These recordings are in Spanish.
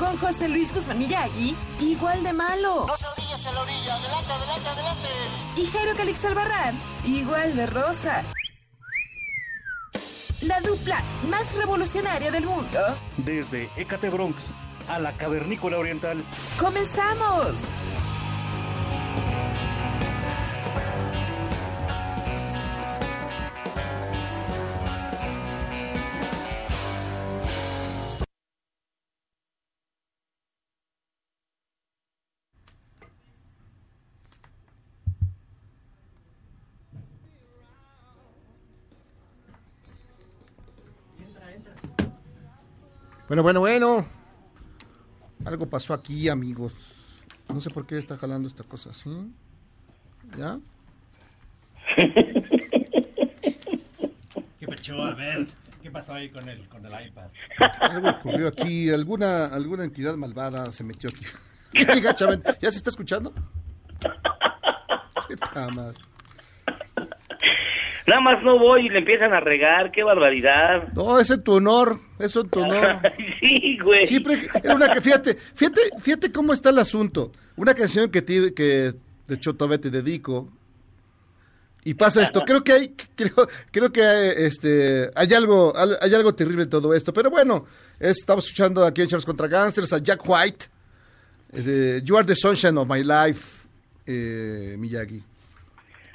con José Luis Guzmán Miyagi, igual de malo. No se orillas a la orilla, adelante, adelante, adelante. Y Jairo Calix Albarrán, igual de rosa. La dupla más revolucionaria del mundo. Desde Ecate Bronx a la Cavernícola Oriental. ¡Comenzamos! Bueno, bueno, bueno. Algo pasó aquí, amigos. No sé por qué está jalando esta cosa así. ¿Ya? ¿Qué pasó? A ver, ¿qué pasó ahí con el, con el iPad? Algo ocurrió aquí. Alguna, alguna entidad malvada se metió aquí. Qué. ¿Ya se está escuchando? Qué tamas. Nada más no voy y le empiezan a regar, qué barbaridad. No, es en tu honor. Eso en tu honor. sí, güey. Siempre era una que, fíjate, fíjate, fíjate cómo está el asunto. Una canción que, te, que de hecho todavía te dedico. Y pasa esto. Creo que hay, creo, creo que hay, este, hay algo, hay algo terrible en todo esto. Pero bueno, estamos escuchando aquí en Charles contra Gangsters a Jack White. Eh, you are the sunshine of my life, eh, Miyagi.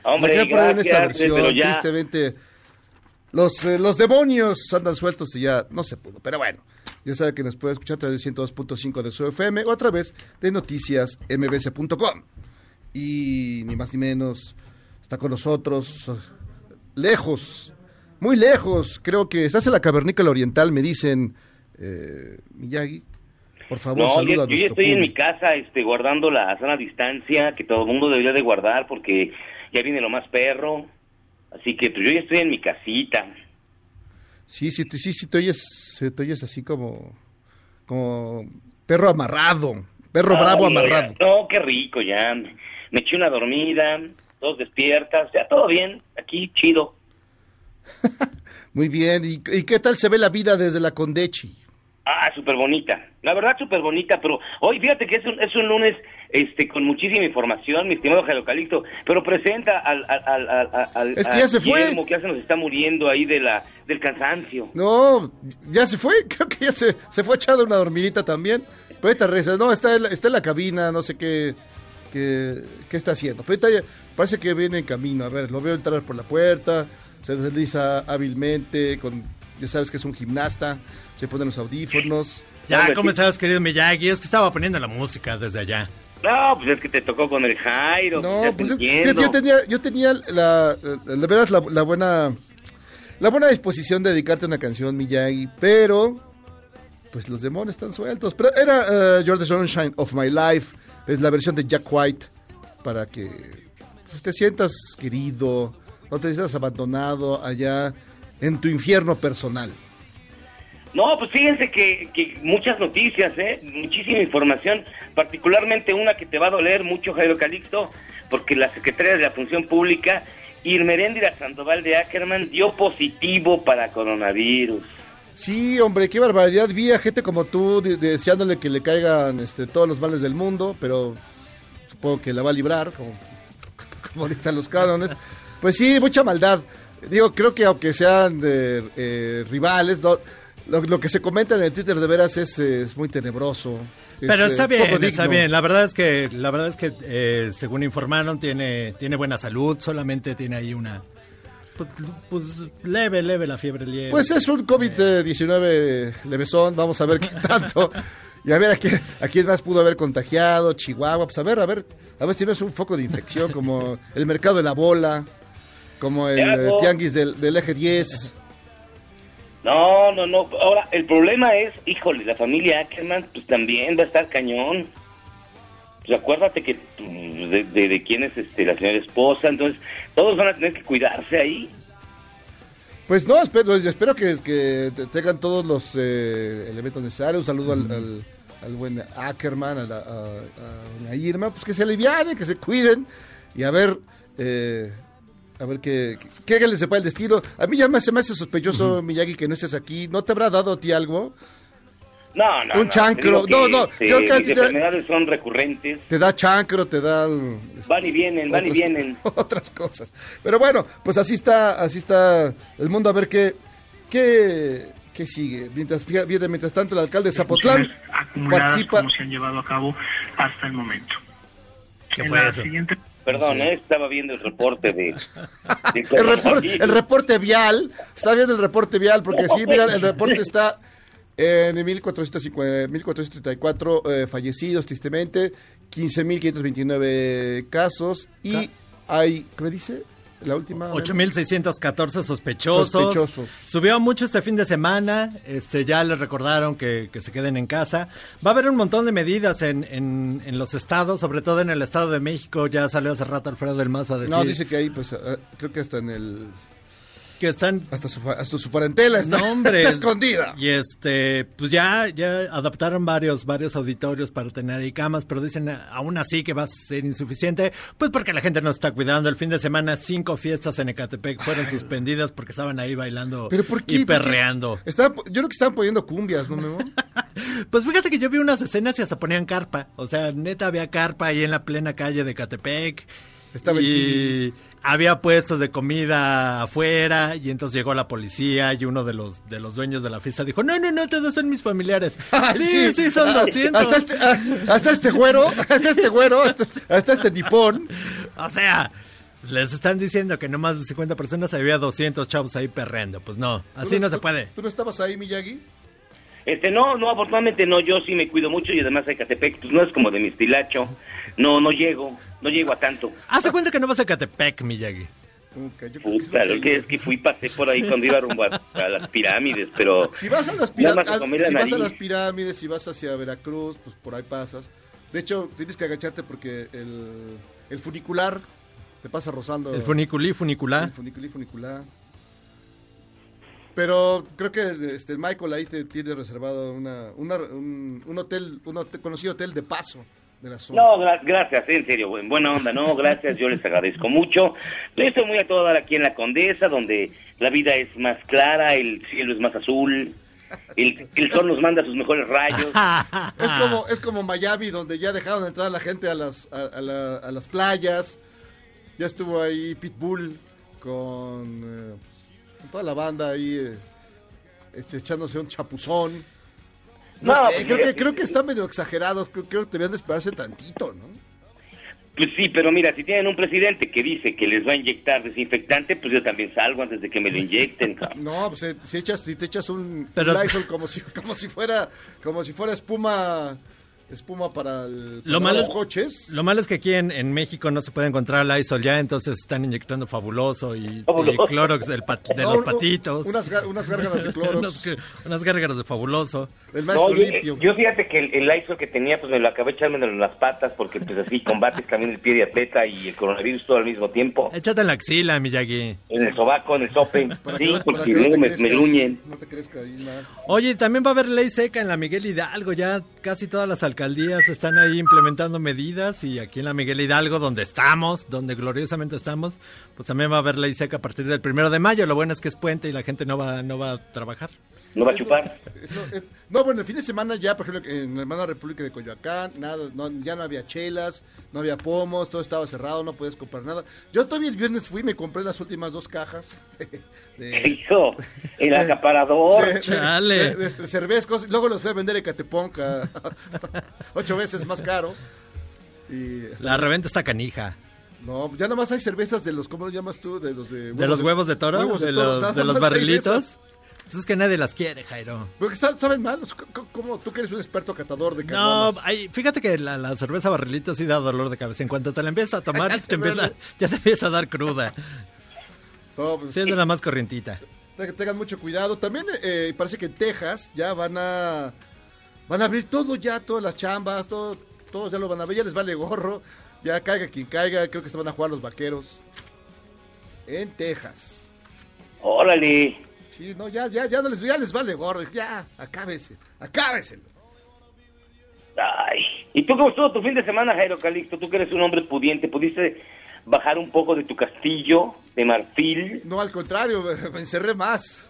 Hombre, por ahí en esta gracias, versión, pero ya. tristemente. Los, eh, los demonios andan sueltos y ya no se pudo. Pero bueno, ya sabe que nos puede escuchar a través de 102.5 de su FM o a través de noticias mbc.com. Y ni más ni menos, está con nosotros, eh, lejos, muy lejos. Creo que estás en la cavernícola oriental, me dicen, eh, Miyagi. Por favor, No, saluda yo, a yo ya estoy en mi público. casa este, guardando la sana distancia que todo el mundo debería de guardar porque ya viene lo más perro. Así que pues, yo ya estoy en mi casita. Sí, sí, sí, sí, te oyes, te oyes así como, como perro amarrado, perro Ah, bravo no, amarrado. ya- No, qué rico ya. Me eché una dormida, dos despiertas, ya todo bien, aquí chido. Muy bien, ¿Y, y qué tal se ve la vida desde la Condechi? Ah, súper bonita. La verdad, súper bonita, pero hoy fíjate que es un, es un lunes este, con muchísima información, mi estimado Jairo Calixto, pero presenta al, al, al, al- al- Es que ya se fue. Que ya se nos está muriendo ahí de la, del cansancio. No, ya se fue, creo que ya se, se fue echado una dormidita también. Pero ahorita regresa, no, está en, la, está en la cabina, no sé qué, qué, qué está haciendo. Pero ahorita ya- parece que viene en camino, a ver, lo veo entrar por la puerta, se desliza hábilmente, con, ya sabes que es un gimnasta, se pone los audífonos. Ya, ¿cómo estás, querido Miyagi? Es que estaba poniendo la música desde allá. No, pues es que te tocó con el Jairo. No, ya te pues es- yo tenía, yo tenía la, la, la veras la, la buena, la buena disposición de dedicarte una canción, Miyagi, pero pues los demonios están sueltos. Pero era uh, You're the Sunshine of My Life, es la versión de Jack White, para que pues, te sientas querido, no te sientas abandonado allá en tu infierno personal. No, pues fíjense que, muchas noticias, ¿eh? Muchísima información, particularmente una que te va a doler mucho, Jairo Calixto, porque la secretaria de la Función Pública, Irmeréndira Sandoval de Ackerman, dio positivo para coronavirus. Sí, hombre, qué barbaridad. Vi a gente como tú de- deseándole que le caigan este, todos los males del mundo, pero supongo que la va a librar, como, como dictan los cánones. Pues sí, mucha maldad. Digo, creo que aunque sean eh, eh, rivales, no- lo, lo que se comenta en el Twitter de veras es, eh, es muy tenebroso. Es, Pero eh, está bien, está bien. La verdad es que, la verdad es que, eh, según informaron, tiene, tiene buena salud. Solamente tiene ahí una, Pues, pues leve, leve la fiebre leve. Pues es un COVID-19 levesón, vamos a ver qué tanto. Y a ver a quién, a quién más pudo haber contagiado, Chihuahua, pues a ver, a ver, a ver si no es un foco de infección como el mercado de la bola, como el eh, tianguis del, del eje 10. No, no, no. Ahora, el problema es, híjole, la familia Ackerman, pues también va a estar cañón. Pues acuérdate que pues, de, de, de quién es este, la señora esposa, entonces todos van a tener que cuidarse ahí. Pues no, espero, yo espero que, que te- tengan todos los eh, elementos necesarios. Un saludo al, al, al buen Ackerman, a, la, a, a doña Irma, pues que se alivianen, que se cuiden y a ver, eh, a ver qué, qué, qué le sepa el destino. A mí ya me, se me hace sospechoso, Miyagi, que no estés aquí. ¿No te habrá dado a ti algo? No, no. Un no, chancro. No, no, este, yo mis te- enfermedades son recurrentes. Te da chancro, te da... este, Van y vienen, van y vienen. Otras cosas. Pero bueno, pues así está, así está el mundo. A ver qué, qué, qué sigue. Mientras, mientras tanto, el alcalde de Zapotlán participa. como se han llevado a cabo hasta el momento. ¿Qué En fue la eso? siguiente Perdón, ¿eh? estaba viendo el reporte de... de El reporte, coronavirus. el reporte vial, está viendo el reporte vial, porque sí, mira, el reporte está en 1450, 1434 eh, fallecidos, tristemente, 15.529 casos y hay, ¿qué me dice? La última. 8.614 sospechosos. Sospechosos. Subió mucho este fin de semana. Este, ya les recordaron que, que se queden en casa. Va a haber un montón de medidas en, en, en los estados, sobre todo en el Estado de México. Ya salió hace rato Alfredo del Mazo a decir No, dice que ahí, pues, eh, creo que hasta en el. Que están Hasta su, hasta su parentela está, No, hombre. está escondida. Y este, pues ya, ya adaptaron varios, varios auditorios para tener ahí camas, pero dicen aún así que va a ser insuficiente, pues porque la gente no está cuidando. El fin de semana cinco fiestas en Ecatepec fueron suspendidas porque estaban ahí bailando ¿Pero por qué? y perreando. Estaban- yo creo que estaban poniendo cumbias, ¿no, Memo? Pues fíjate que yo vi unas escenas y hasta ponían carpa. O sea, neta había carpa ahí en la plena calle de Catepec. Estaba y había puestos de comida afuera y entonces llegó la policía y uno de los de los dueños de la fiesta dijo, no, no, no, todos son mis familiares. sí, sí, son Ah, 200. Hasta este, ah, hasta este güero, hasta este güero, hasta, hasta este nipón. O sea, les están diciendo que no más de 50 personas, había 200 chavos ahí perreando. Pues no, así ¿Tú no se puede. ¿Tú no estabas ahí, Miyagi? Este, no, no, afortunadamente no, yo sí me cuido mucho y además Ecatepec, pues no es como de mi estilacho. No, no llego, no llego a tanto. Hace cuenta que no vas a Catepec, Miyagi. Nunca, yo creo que Puta, es que fui, pasé por ahí cuando iba rumbo a, a las pirámides, pero... Si vas a las pirámides, si vas a nariz. las pirámides, si vas hacia Veracruz, pues por ahí pasas. De hecho, tienes que agacharte porque el, el funicular te pasa rozando. El funiculí, funiculá. El funiculí, funicular. Pero creo que este Michael ahí te tiene reservado una, una- un, un hotel, un hotel- conocido hotel de paso de la zona. No, gra- gracias, en serio, en buena onda, no, gracias, yo les agradezco mucho. Yo estoy muy a todo dar aquí en la Condesa, donde la vida es más clara, el cielo es más azul, el, el sol nos manda sus mejores rayos. Es como, es como Miami, donde ya dejaron de entrar a la gente a las, a, a la- a las playas. Ya estuvo ahí Pitbull con, eh, con toda la banda ahí eh, echándose un chapuzón. No, No, sé, pues, creo, mira, que, creo que está medio exagerado. Creo, creo que debían de esperarse tantito, ¿no? Pues sí, pero mira, si tienen un presidente que dice que les va a inyectar desinfectante, pues yo también salgo antes de que me lo inyecten. cabrón. No, pues eh, si, echas, si te echas un, Pero- Lysol como si, como si fuera como si fuera espuma espuma para, el, Lo malo, los coches. lo malo es que aquí en, en México no se puede encontrar Lysol ya, entonces están inyectando fabuloso y, Fabuloso. y Clorox del pat- de No, los patitos. Unas, unas gárgaras de cloro. Unos que- unas gárgaras de fabuloso. El maestro No, limpio. yo fíjate que el, el Lysol que tenía, pues me lo acabé echándomelo en las patas, porque pues así combates también el pie de atleta y el coronavirus todo al mismo tiempo. Échate en la axila, Miyagi. En el sobaco, en el sope. Para Sí, que porque que no te me, crezca me ahí, gruñen. No te crezca ahí más. Oye, también va a haber ley seca en la Miguel Hidalgo. Ya casi todas las alcaldías están ahí implementando medidas y aquí en la Miguel Hidalgo, donde estamos, donde gloriosamente estamos, pues también va a haber ley seca a partir del primero de mayo. Lo bueno es que es puente y la gente no va, no va a trabajar. No va a chupar. Lo- no, bueno, el fin de semana ya, por ejemplo, en la hermana República de Coyoacán, nada, no, ya no había chelas, no había pomos, todo estaba cerrado, no podías comprar nada. Yo todavía el viernes fui y me compré las últimas dos cajas de, Hijo, el acaparador. de- de- Chale. de- de- de cervezcos, luego los fui a vender en Cateponca, ocho veces más caro. Y La reventa está canija. No, ya nomás hay cervezas de los, ¿cómo los llamas tú? De los de, ¿De los huevos de toro? huevos ¿De, toro, los, nada de los barrilitos? Pues es que nadie las quiere, Jairo. Porque sa- saben mal, ¿cómo? Tú que eres un experto catador de No, caguamas. hay- fíjate que la, la cerveza barrilito sí da dolor de cabeza. En cuanto te la empiezas a tomar, Ya te empieza, duele. ya te empieza a dar cruda. No, pues, Sí, es de la más corrientita. te- tengan mucho cuidado. También eh, parece que en Texas ya van a van a abrir todo ya, todas las chambas, todo, todos ya lo van a ver, ya les vale gorro. Ya caiga quien caiga, creo que se van a jugar los vaqueros. En Texas. Órale. Sí, no, ya, ya, ya no les, ya les vale gorro. Ya, acábese, acábeselo. Ay. ¿Y tú cómo estuvo tu fin de semana, Jairo Calixto? Tú que eres un hombre pudiente, ¿pudiste bajar un poco de tu castillo de marfil? No, al contrario, me, me encerré más.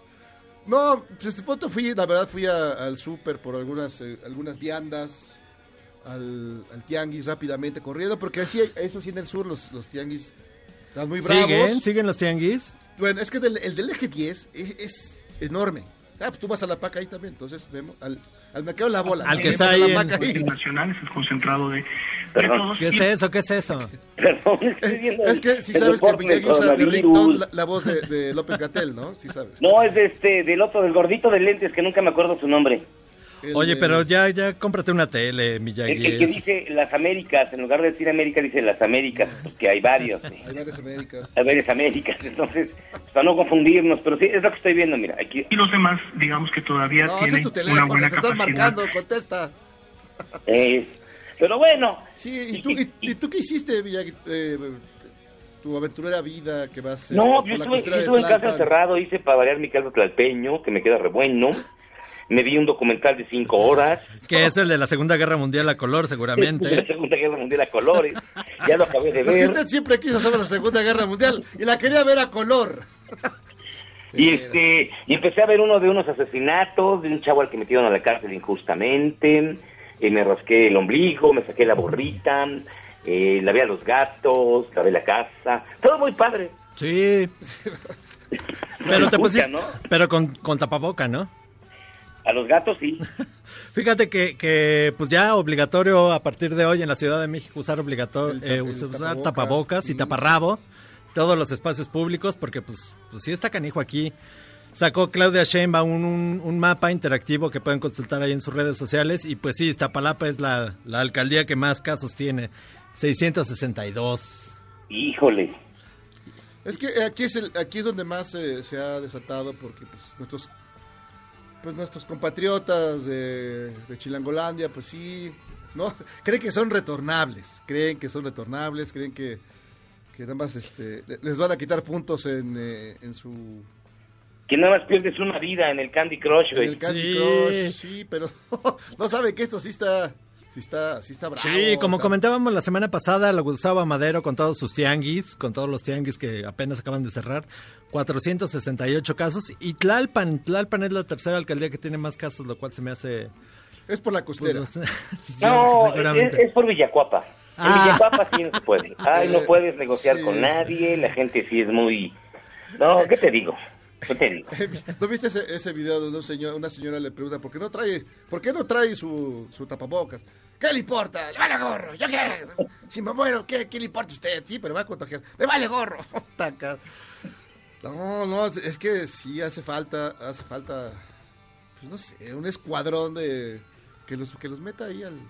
No, pues este punto fui, la verdad fui a- al súper por algunas eh, algunas viandas, al, al tianguis rápidamente corriendo, porque así, eso sí en el sur los, los tianguis están muy bravos. ¿Siguen? ¿Siguen los tianguis? Bueno, es que del- el del eje 10 es, es enorme. Ah, pues tú vas a la paca ahí también, entonces vemos al, al mercado de la bola. Al que está a ahí en- paca ahí. nacional es el concentrado de, Perdón. ¿Qué es eso? ¿Qué es eso? Perdón, estoy viendo Es el- que si el sabes que Miyagi usa de ringtone la, la voz de, de López Gatel, ¿no? Sí sabes. No, es de este, del otro, del gordito de lentes, que nunca me acuerdo su nombre. El Oye, de- pero ya, ya cómprate una tele, El, Miyagi. el que dice las Américas, en lugar de decir América, dice las Américas, porque hay varios. ¿sí? Hay varias Américas. Hay varias Américas, entonces, para no confundirnos, pero sí, es lo que estoy viendo, mira, aquí, y los demás, digamos que todavía No, tienen tu una teléfono, buena te estás capacidad. marcando, contesta. eh, pero bueno. Sí, ¿y tú, y, y tú qué hiciste, Miyagi? Eh, tu aventurera vida que vas... No, este, yo estuve, yo estuve en casa encerrado, hice para variar mi caldo tlalpeño, que me queda re bueno. Me vi un documental de cinco horas. Que es el de la Segunda Guerra Mundial a color, de la seguramente. Segunda Guerra Mundial a colores. Ya lo acabé de Porque ver. usted siempre quiso saber la Segunda Guerra Mundial y la quería ver a color. Y este y empecé a ver uno de unos asesinatos, de un chavo al que metieron a la cárcel injustamente. Y me rasqué el ombligo, me saqué la borrita, eh, lavé a los gatos, lavé la casa. Todo muy padre. Sí. Pero te pusiste, ¿no? pero con, con tapaboca, ¿no? A los gatos sí. Fíjate que, que pues ya obligatorio a partir de hoy en la Ciudad de México usar obligatorio eh, usar tapaboca. tapabocas y Mm. taparrabo todos los espacios públicos porque pues pues sí está canijo aquí. Sacó Claudia Sheinbaum un, un, un mapa interactivo que pueden consultar ahí en sus redes sociales y pues sí, Iztapalapa es la, la alcaldía que más casos tiene, 662. Híjole. Es que aquí es el, aquí es donde más eh, se ha desatado porque pues, nuestros pues nuestros compatriotas de, de Chilangolandia, pues sí, no, creen que son retornables, creen que son retornables, creen que, que nada más este, le- les van a quitar puntos en, eh, en su Que nada más pierdes una vida en el Candy Crush, en güey. el Candy Sí. Crush, sí, pero no saben que esto sí está, sí está, sí está bravo. Sí, como está- comentábamos la semana pasada, la Gustavo Madero con todos sus tianguis, con todos los tianguis que apenas acaban de cerrar, 468 casos. Y Tlalpan, Tlalpan es la tercera alcaldía que tiene más casos, lo cual se me hace... Es por la pues, costera. No, es, por Villacuapa. En Ah. Villacuapa sí no se puede. Ay, no puedes negociar sí. con nadie, la gente sí es muy... No, ¿qué te digo? ¿Qué te digo? ¿No viste ese, ese video donde un señor, una señora le pregunta por qué no trae, por qué no trae su, su tapabocas? ¿Qué le importa? ¡Le vale gorro! ¿Yo qué? Si me muero, ¿qué, qué le importa a usted? Sí, pero va a contagiar. ¡Le vale gorro! No, no, es que sí hace falta, hace falta, pues no sé, un escuadrón de que los, que los meta ahí al...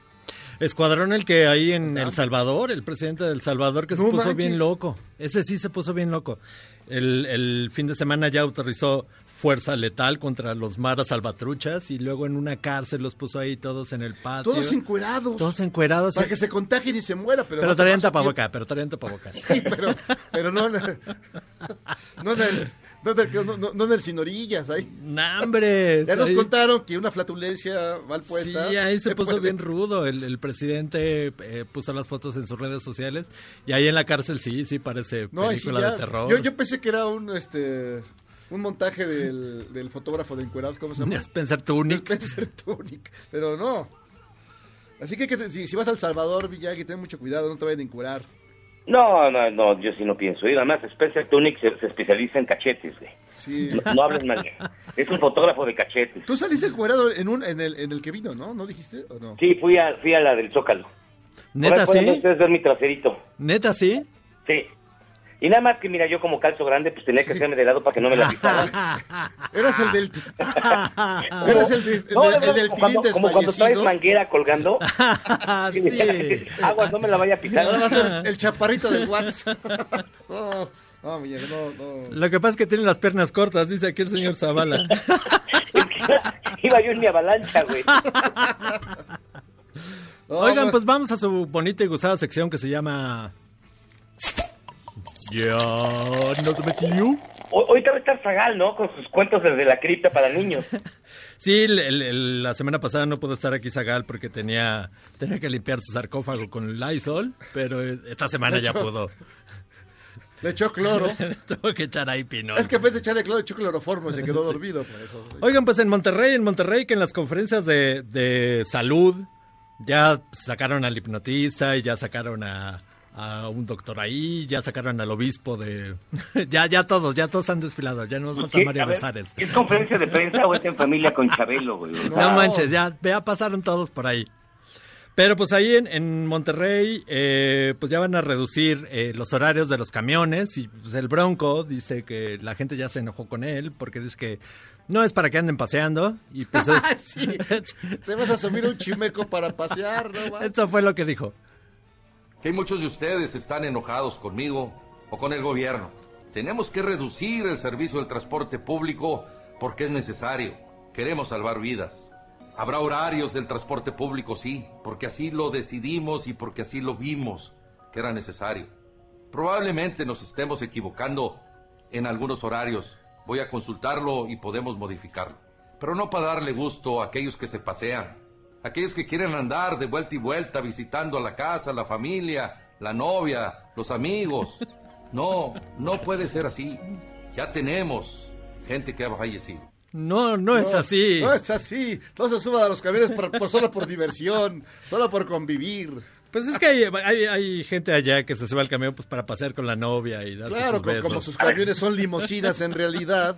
Escuadrón el que hay en. El Salvador, el presidente del Salvador, que se puso manches. bien loco. Ese sí se puso bien loco. El, el fin de semana ya autorizó fuerza letal contra los maras salvatruchas y luego en una cárcel los puso ahí todos en el patio. Todos encuerados. Todos encuerados. Para que se contagien y se muera, pero... Pero a traían tomar su tapaboca, pero traían tapaboca. tiempo. Sí, pero, pero no, en el- no en el, no en el, no- no- no en el sin orillas, ahí. ¡No, hombre! Ya nos Ahí- contaron que una flatulencia mal puesta. Sí, ahí se puso puede- bien rudo. El, el presidente eh, puso las fotos en sus redes sociales. Y ahí en la cárcel sí, sí parece No, sí película ya- de terror. Yo, yo pensé que era un este un montaje del, del fotógrafo de encuerados, ¿cómo se llama? Spencer Tunic. Spencer Tunic, pero no. Así que, que si, si vas a El Salvador, Villagui, ten mucho cuidado, no te vayan a encurar. No, no, no, yo sí no pienso. Y además, Spencer Tunic se, se especializa en cachetes, güey. Sí. No, no hables mal. Es un fotógrafo de cachetes. Tú saliste encuerado en un en el, en el que vino, ¿no? ¿No dijiste o no? Sí, fui a, fui a la del Zócalo. ¿Neta pueden sí? ustedes ver mi traserito. ¿Neta sí? Sí. Y nada más que, mira, yo como calzo grande, pues tenía que hacerme de lado para que no me la pisaran. Eras el del... Eras el, de- el No, el verdad, del cuando, como cuando traes manguera colgando. Sí. Aguas, no me la vaya a pisar. Ahora va a ser el chaparrito del WhatsApp. No, no, no, no. Lo que pasa es que tiene las piernas cortas, dice aquí el señor Zavala. Iba yo en mi avalancha, güey. Oigan, no. pues vamos a su bonita y gustada sección que se llama... Ya no te metió. Hoy, ahorita va a estar Zagal, ¿no? Con sus cuentos desde la cripta para niños. Sí, el- el- el- la semana pasada no pudo estar aquí Zagal porque tenía, tenía que limpiar su sarcófago con Lysol, pero esta semana ya pudo. Le echó cloro. Tuvo que echar ahí pino. Es que en vez de echarle cloro, echó cloroformo y se quedó dormido por eso. Oigan, pues en Monterrey, en Monterrey, que en las conferencias de, de salud ya sacaron al hipnotista y ya sacaron a, a un doctor ahí, ya sacaron al obispo de... ya, ya todos, ya todos han desfilado, ya no nos falta. María Besares. ¿Es conferencia de prensa o es en familia con Chabelo, güey? No manches, ya, ya pasaron todos por ahí. Pero pues ahí en, en Monterrey, eh, pues ya van a reducir eh, los horarios de los camiones y pues el Bronco dice que la gente ya se enojó con él porque dice que no es para que anden paseando y pues es- sí, te vas a subir un chimeco para pasear, ¿no? va? esto fue lo que dijo. Que muchos de ustedes están enojados conmigo o con el gobierno. Tenemos que reducir el servicio del transporte público porque es necesario. Queremos salvar vidas. Habrá horarios del transporte público, sí, porque así lo decidimos y porque así lo vimos que era necesario. Probablemente nos estemos equivocando en algunos horarios. Voy a consultarlo y podemos modificarlo. Pero no para darle gusto a aquellos que se pasean, aquellos que quieren andar de vuelta y vuelta visitando a la casa, la familia, la novia, los amigos. No, no puede ser así. Ya tenemos gente que ha fallecido. No, no, es así. No es así. No se suban a los camiones por, por- solo por diversión, solo por convivir. Pues es que hay, hay, hay gente allá que se sube al camión pues para pasear con la novia y darse Claro, sus besos. como sus camiones son limosinas en realidad.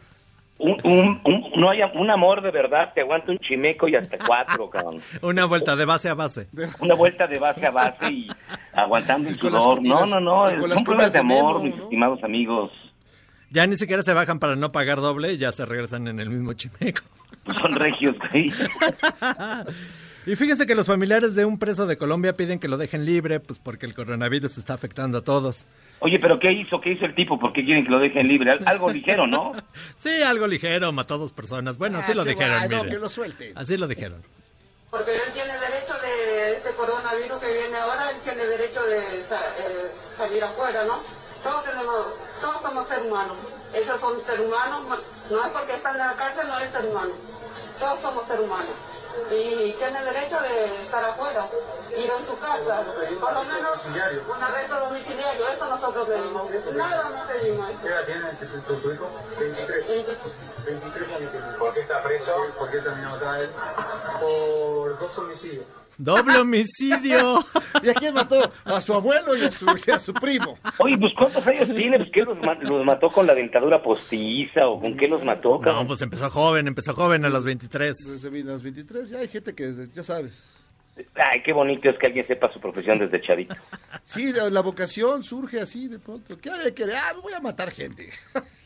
Un, un, un- no haya un amor de verdad, te aguanta un chimeco y hasta cuatro, cabrón. Una vuelta de base a base. Una vuelta de base a base y aguantando el las sudor. No, no, no, las pruebas de amor, mis ¿no? estimados amigos. Ya ni siquiera se bajan para no pagar doble y ya se regresan en el mismo chimeco. Pues son regios, güey. Y fíjense que los familiares de un preso de Colombia piden que lo dejen libre, pues porque el coronavirus está afectando a todos. Oye, pero ¿qué hizo? ¿Qué hizo el tipo? ¿Por qué quieren que lo dejen libre? Al- Algo ligero, ¿no? Sí, algo ligero, mató a dos personas. Bueno, así Ah, lo dijeron, guay, no, que lo suelten. Así lo dijeron. Porque él tiene derecho de este coronavirus que viene ahora, él tiene derecho de sa- eh, salir afuera, ¿no? Todos tenemos, todos somos seres humanos. Ellos son seres humanos, no es porque están en la cárcel, no es ser humano. Todos somos seres humanos. Y tiene derecho de estar afuera, ir a su casa, por lo menos un arresto domiciliario, eso nosotros pedimos. Nada no pedimos. ¿Qué edad tiene tu, tu hijo? 23. 23 años. ¿Por qué está preso? ¿Por qué terminó acá él? Por dos homicidios. ¡Doble homicidio! ¿Y a quién mató? A su abuelo y a su, y a su primo. Oye, pues ¿cuántos años tiene? Pues ¿qué los, ma- los mató con la dentadura postiza o con qué los mató, No, cabrón? pues empezó joven, empezó joven a los 23. Desde los 23 ya hay gente que, ya sabes. Ay, qué bonito es que alguien sepa su profesión desde chavito. Sí, la, la vocación surge así de pronto. ¿Qué haré? ¿Qué haré? Ah, voy a matar gente.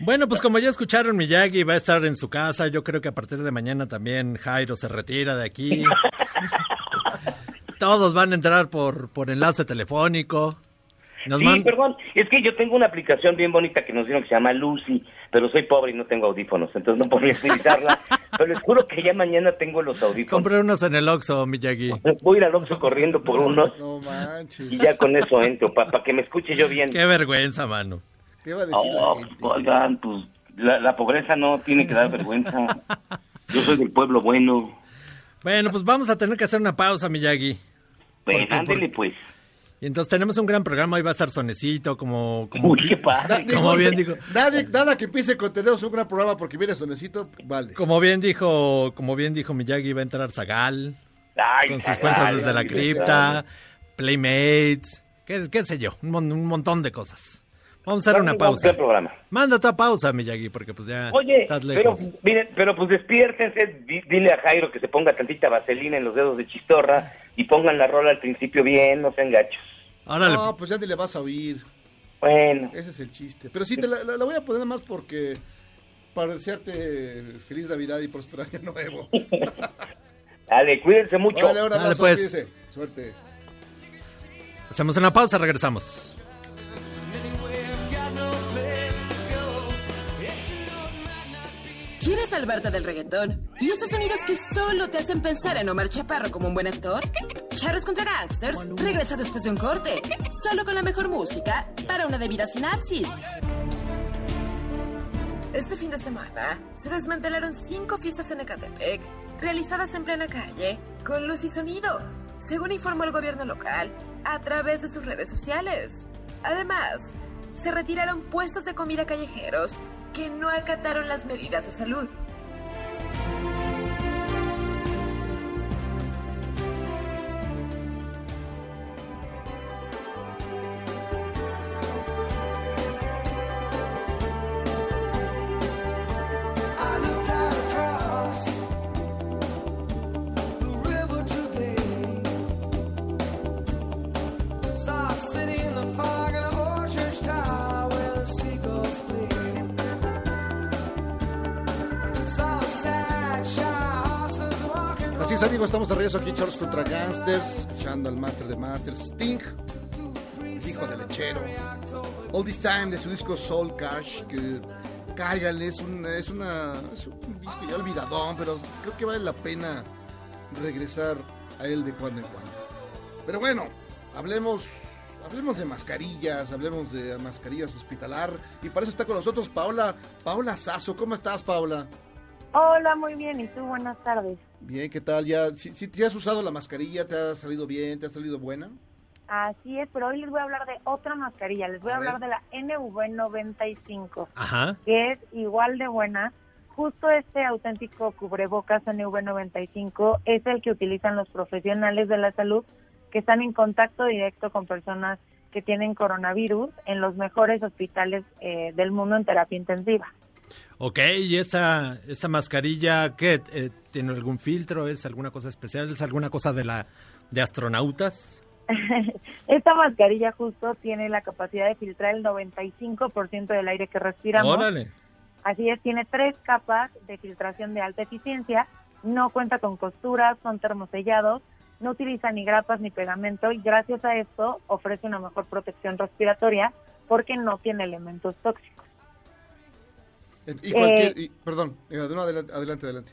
Bueno, pues como ya escucharon, Miyagi va a estar en su casa. Yo creo que a partir de mañana también Jairo se retira de aquí. Todos van a entrar por, por enlace telefónico. Nos sí, man- perdón, es que yo tengo una aplicación bien bonita que nos dieron que se llama Lucy, pero soy pobre y no tengo audífonos, entonces no podría utilizarla. pero les juro que ya mañana tengo los audífonos. Compré unos en el Oxxo, Miyagi. Voy a ir al Oxxo corriendo por unos No manches. y ya con eso entro, para que me escuche yo bien. Qué vergüenza, mano. ¿Qué va a decir la Oh, gente? oigan, pues la, la pobreza no tiene que dar vergüenza. Yo soy del pueblo bueno. Bueno, pues vamos a tener que hacer una pausa, Miyagi. Pues ¿Por qué? ándele, pues. Y entonces tenemos un gran programa. Hoy va a estar Sonecito, como... como Uy, qué padre. Como bien dijo, Nadie, nada que empiece con tenemos un gran programa porque viene Sonecito, vale. como bien dijo, como bien dijo Miyagi, va a entrar Zagal Ay, con sus cuentas desde la cripta, Playmates, qué, qué sé yo, un, un montón de cosas. Vamos a hacer una a pausa. programa. Manda tu pausa, Miyagi, porque pues ya Oye, estás pero, lejos. miren, pero pues despiértense, di- dile a Jairo que se ponga tantita vaselina en los dedos de chistorra y pongan la rola al principio bien, no sean gachos. Órale. No, pues ya ni le vas a oír. Bueno. Ese es el chiste. Pero sí, te la, la- la voy a poner más porque para desearte feliz Navidad y próspero año nuevo. Dale, cuídense mucho. Dale, abrazo, pues. cuídense. Suerte. Hacemos una pausa, regresamos. ¿Quieres salvarte del reggaetón? ¿Y esos sonidos que solo te hacen pensar en Omar Chaparro como un buen actor? Charros contra Gangsters regresa después de un corte, solo con la mejor música para una debida sinapsis. Este fin de semana se desmantelaron cinco fiestas en Ecatepec, realizadas en plena calle, con luz y sonido, según informó el gobierno local a través de sus redes sociales. Además, se retiraron puestos de comida callejeros que no acataron las medidas de salud. Walking Así es, amigos, estamos de regreso aquí, Charlos contra Gangsters, escuchando al Master de Masters, Sting, hijo de lechero. All This Time de su disco Soul Cash, que cáigale, es, un, es, una, es un disco ya olvidadón, pero creo que vale la pena regresar a él de cuando en cuando. Pero bueno, hablemos, hablemos de mascarillas, hablemos de mascarillas hospitalar, y para eso está con nosotros Paola, Paola Sazo. ¿Cómo estás, Paola? Hola, muy bien. ¿Y tú? Buenas tardes. Bien, ¿qué tal? ¿Ya, si, si te has usado la mascarilla, te ha salido bien, te ha salido buena? Así es, pero hoy les voy a hablar de otra mascarilla. Les voy a, A hablar ver. de la NV95, Ajá. que es igual de buena. Justo este auténtico cubrebocas NV95 es el que utilizan los profesionales de la salud que están en contacto directo con personas que tienen coronavirus en los mejores hospitales eh, del mundo en terapia intensiva. Ok, ¿y esa, esa mascarilla qué? Eh, ¿Tiene algún filtro? ¿Es alguna cosa especial? ¿Es alguna cosa de la de astronautas? Esta mascarilla justo tiene la capacidad de filtrar el 95% del aire que respiramos. Órale. Así es, tiene tres capas de filtración de alta eficiencia, no cuenta con costuras, son termosellados, no utiliza ni grapas ni pegamento y gracias a esto ofrece una mejor protección respiratoria porque no tiene elementos tóxicos. Y cualquier, Eh, y- perdón, adelante, adelante.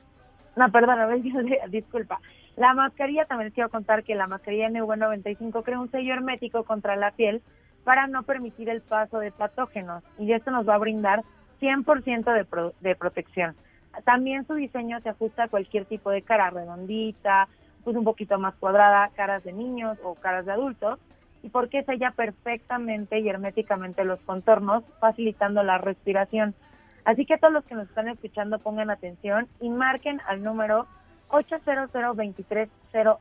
No, perdón, a ver, disculpa. La mascarilla, también les quiero contar que la mascarilla NV95 crea un sello hermético contra la piel para no permitir el paso de patógenos y esto nos va a brindar 100% de, pro- de protección. También su diseño se ajusta a cualquier tipo de cara redondita, pues un poquito más cuadrada, caras de niños o caras de adultos, y porque sella perfectamente y herméticamente los contornos, facilitando la respiración. Así que todos los que nos están escuchando pongan atención y marquen al número 800 230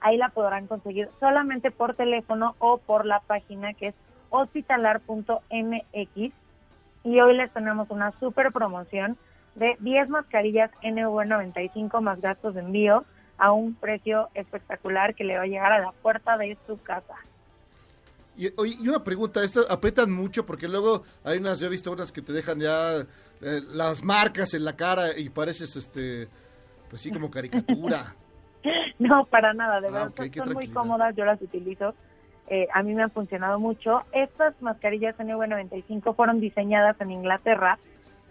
Ahí la podrán conseguir solamente por teléfono o por la página que es hospitalar.mx. Y hoy les tenemos una super promoción de 10 mascarillas NV95 más gastos de envío a un precio espectacular que le va a llegar a la puerta de su casa. Y, y una pregunta, ¿esto aprietan mucho? Porque luego hay unas, yo he visto unas que te dejan ya eh, las marcas en la cara y pareces, este, pues sí, como caricatura. No, para nada, de Ah, verdad, ok, son- muy cómodas, yo las utilizo. Eh, a mí me han funcionado mucho. Estas mascarillas NV95 fueron diseñadas en Inglaterra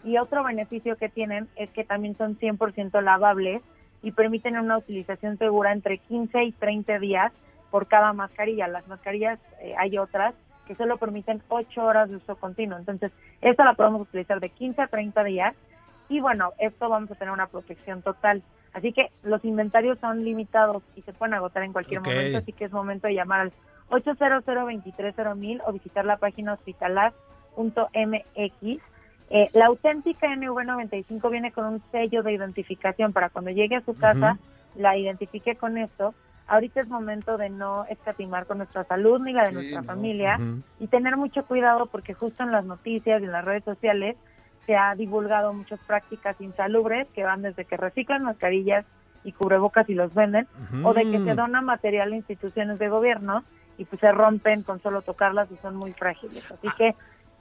y otro beneficio que tienen es que también son 100% lavables y permiten una utilización segura entre 15 y 30 días por cada mascarilla. Las mascarillas, eh, hay otras que solo permiten 8 horas de uso continuo. Entonces, esta la podemos utilizar de 15 a 30 días y bueno, esto vamos a tener una protección total. Así que los inventarios son limitados y se pueden agotar en cualquier momento, así que es momento de llamar al 800 230 o visitar la página hospitalar.mx. Eh, la auténtica NV95 viene con un sello de identificación para cuando llegue a su casa, la identifique con esto. Ahorita es momento de no escatimar con nuestra salud ni la de Sí, nuestra no. familia y tener mucho cuidado porque justo en las noticias y en las redes sociales se ha divulgado muchas prácticas insalubres que van desde que reciclan mascarillas y cubrebocas y los venden, o de que se dona material a instituciones de gobierno y pues se rompen con solo tocarlas y son muy frágiles. Así que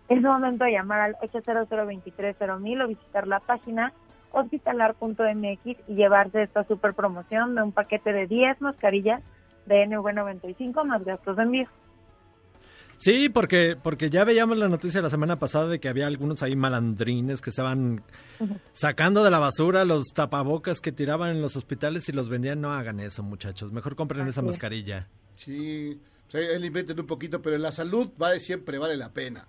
es momento de llamar al 800 230 o visitar la página hospitalar.mx y llevarse esta super promoción de un paquete de 10 mascarillas de NV95 más gastos de envío. Sí, porque, porque ya veíamos la noticia la semana pasada de que había algunos ahí malandrines que estaban sacando de la basura los tapabocas que tiraban en los hospitales y los vendían. No hagan eso, muchachos. Mejor compren esa es. mascarilla. Sí, o sea, él inventen un poquito, pero la salud vale siempre vale la pena.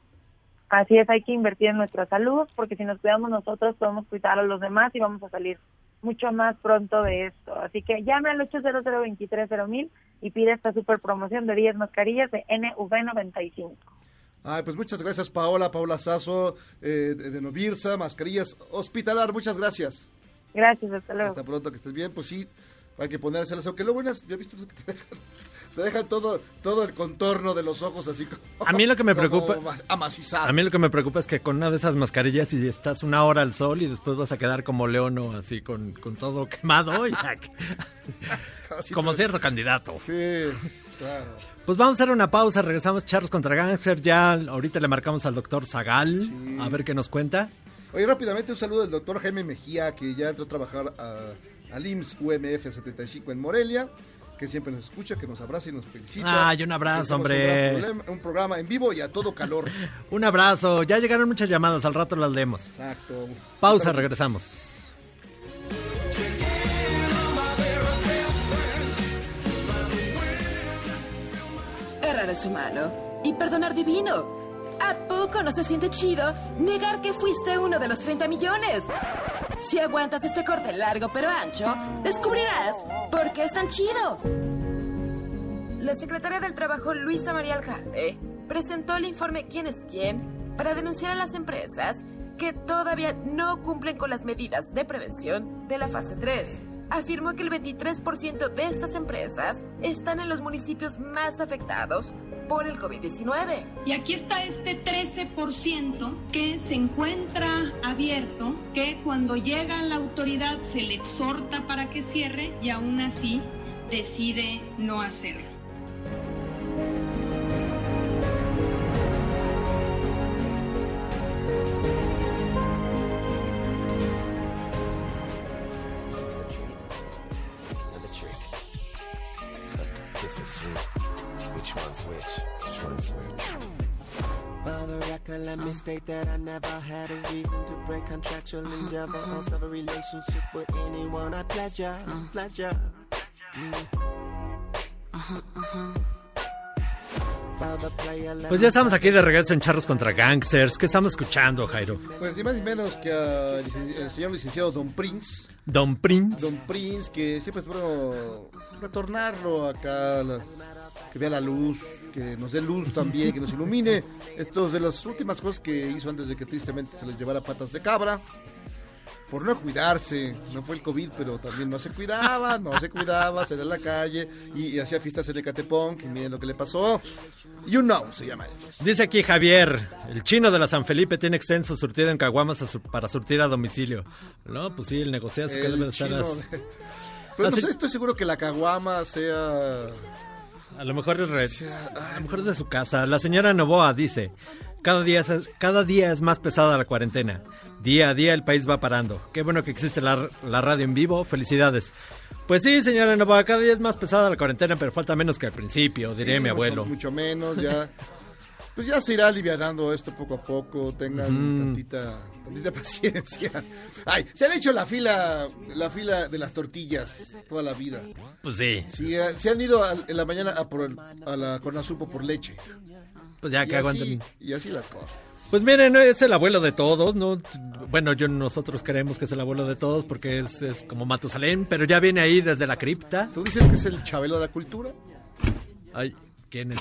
Así es, hay que invertir en nuestra salud porque si nos cuidamos nosotros podemos cuidar a los demás y vamos a salir mucho más pronto de esto. Así que llame al 800 230 y pide esta super promoción de 10 mascarillas de NV95. Ay, pues muchas gracias Paola, Paola Sazo, eh, de, Novirsa, Mascarillas Hospitalar, muchas gracias. Gracias, hasta luego. Hasta pronto, que estés bien, pues sí, hay que ponérselas, aunque luego unas, yo he visto que te dejan, te dejan todo, todo el contorno de los ojos así como... A mí lo que me preocupa- ma- Amacizado. A mí lo que me preocupa es que con una de esas mascarillas y estás una hora al sol y después vas a quedar como leono, así con, con todo quemado. y como cierto candidato. Sí, claro. Pues vamos a hacer una pausa, regresamos Charlos contra Gangster. Ya ahorita le marcamos al doctor Zagal a ver qué nos cuenta. Oye, rápidamente un saludo del doctor Jaime Mejía, que ya entró a trabajar a, al IMSS UMF 75 en Morelia, que siempre nos escucha, que nos abraza y nos felicita. Ay, un abrazo, hombre. Un, problema- un programa en vivo y a todo calor. Un abrazo, ya llegaron muchas llamadas, al rato las leemos. Exacto. Pausa, regresamos. Errar es humano y perdonar divino. ¿A poco no se siente chido negar que fuiste uno de los 30 millones? Si aguantas este corte largo pero ancho, descubrirás por qué es tan chido. La secretaria del Trabajo, Luisa María Alcalde, presentó el informe ¿Quién es quién? para denunciar a las empresas que todavía no cumplen con las medidas de prevención de la fase 3. Afirmó que el 23% de estas empresas están en los municipios más afectados por el COVID-19. Y aquí está este 13% que se encuentra abierto, que cuando llega la autoridad se le exhorta para que cierre y aún así decide no hacerlo. This is sweet. Which one's which? Which one's which? For the record, let me state that I never had a reason to break contractual mm-hmm. endeavor mm-hmm. or serve a relationship with anyone. I pleasure, mm. pleasure. The player, let Pues ya estamos aquí de regreso en Charros contra Gangsters. ¿Qué estamos escuchando, Jairo? Pues ni más ni menos que al señor licenciado Don Prince. Don Prince. Don Prince, que siempre es bueno retornarlo acá, la- que vea la luz, que nos dé luz también, que nos ilumine. Esto es de las últimas cosas que hizo antes de que tristemente se les llevara patas de cabra. Por no cuidarse, no fue el COVID, pero también no se cuidaba, no se cuidaba, salía a la calle y, y hacía fiestas en Ecatepón, que miren lo que le pasó. You know, se llama esto. Dice aquí Javier, el chino de la San Felipe tiene extenso surtido en caguamas su- para surtir a domicilio. No, pues sí, el negociazo que debe de estar... chino as- de- Pero no Así- sé, estoy seguro que la caguama sea... A lo mejor es re- a lo mejor es de su casa. La señora Novoa dice, cada día, es, cada día es más pesada la cuarentena. Día a día el país va parando. Qué bueno que existe la, la radio en vivo. Felicidades. Pues sí, señora Novoa, cada día es más pesada la cuarentena, pero falta menos que al principio, diría Sí, mi abuelo. Mucho, menos, ya. Pues ya se irá alivianando esto poco a poco. Tengan tantita, tantita paciencia. Ay, se han hecho la fila, la fila de las tortillas toda la vida. Pues sí. Sí, eh, se han ido en la mañana a por el- a la Conasupo por leche. Pues ya que aguanten. Y así las cosas. Pues miren, es el abuelo de todos, ¿no? Bueno, yo nosotros creemos que es el abuelo de todos porque es, es como Matusalén, pero ya viene ahí desde la cripta. ¿Tú dices que es el chabelo de la cultura? Ay, ¿quién es?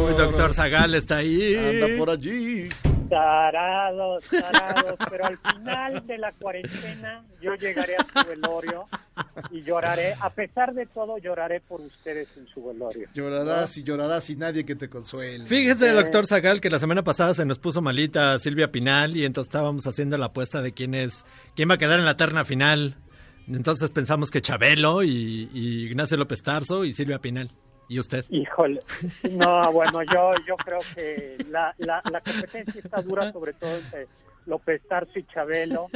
Uy, doctor Zagal está ahí. Anda por allí. Tarados, tarados, pero al final de la cuarentena yo llegaré a su velorio y lloraré, a pesar de todo, lloraré por ustedes en su velorio. Llorarás y llorarás y nadie que te consuele. Fíjese, doctor Zagal, que la semana pasada se nos puso malita Silvia Pinal y entonces estábamos haciendo la apuesta de quién es, quién va a quedar en la terna final. Entonces pensamos que Chabelo y, y Ignacio López Tarso y Silvia Pinal. ¿Y usted? Híjole, no, bueno, yo, yo creo que la, la, la competencia está dura, sobre todo entre López Tarso y Chabelo,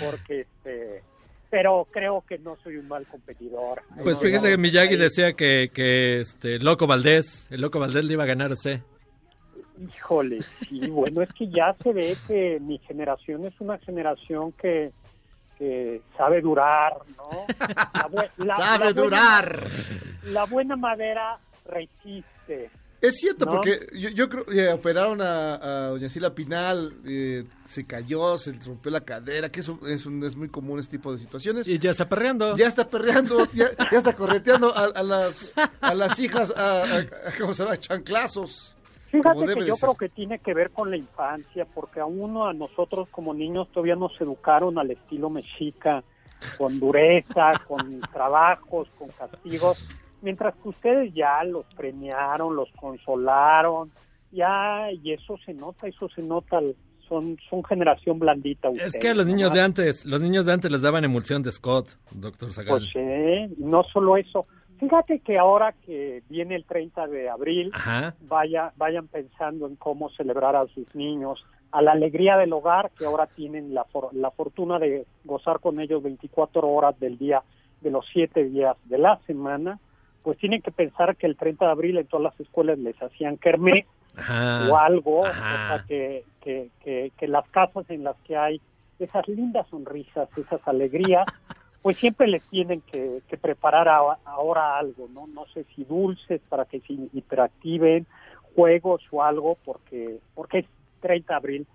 porque este, pero creo que no soy un mal competidor. Pues No, fíjese que Miyagi decía que, que este Loco Valdés, el Loco Valdés le iba a ganar a usted. Híjole, sí, bueno, es que ya se ve que mi generación es una generación que, que sabe durar, ¿no? La bue- la- Sabe la buena- durar. la buena madera resiste. Es cierto, ¿No? porque yo, yo creo que operaron a, a doña Sila Pinal, eh, se cayó, se rompió la cadera, que eso es, un- es muy común este tipo de situaciones. Y ya está perreando. Ya está perreando, ya, ya está correteando a, a las, a las hijas, a, a- a- ¿cómo se llama? Chanclazos. Fíjate que yo ser. creo que tiene que ver con la infancia, porque a uno, a nosotros como niños todavía nos educaron al estilo mexica, con dureza, con trabajos, con castigos, mientras que ustedes ya los premiaron, los consolaron, ya, y eso se nota, eso se nota, son, son generación blandita Es ustedes. que a los niños ¿no? de antes, los niños de antes les daban emulsión de Scott, doctor Zagal. Pues sí, no solo eso. Fíjate que ahora que viene el 30 de abril, Ajá. vaya, vayan pensando en cómo celebrar a sus niños, a la alegría del hogar, que ahora tienen la, for- la fortuna de gozar con ellos 24 horas del día, de los 7 días de la semana, pues tienen que pensar que el 30 de abril en todas las escuelas les hacían kermés Ajá. o algo, Ajá. o sea, que, que, que, que las casas en las que hay esas lindas sonrisas, esas alegrías, pues siempre les tienen que, que preparar a- ahora algo, ¿no? No sé si dulces para que se hiperactiven, juegos o algo, porque porque es 30 de abril,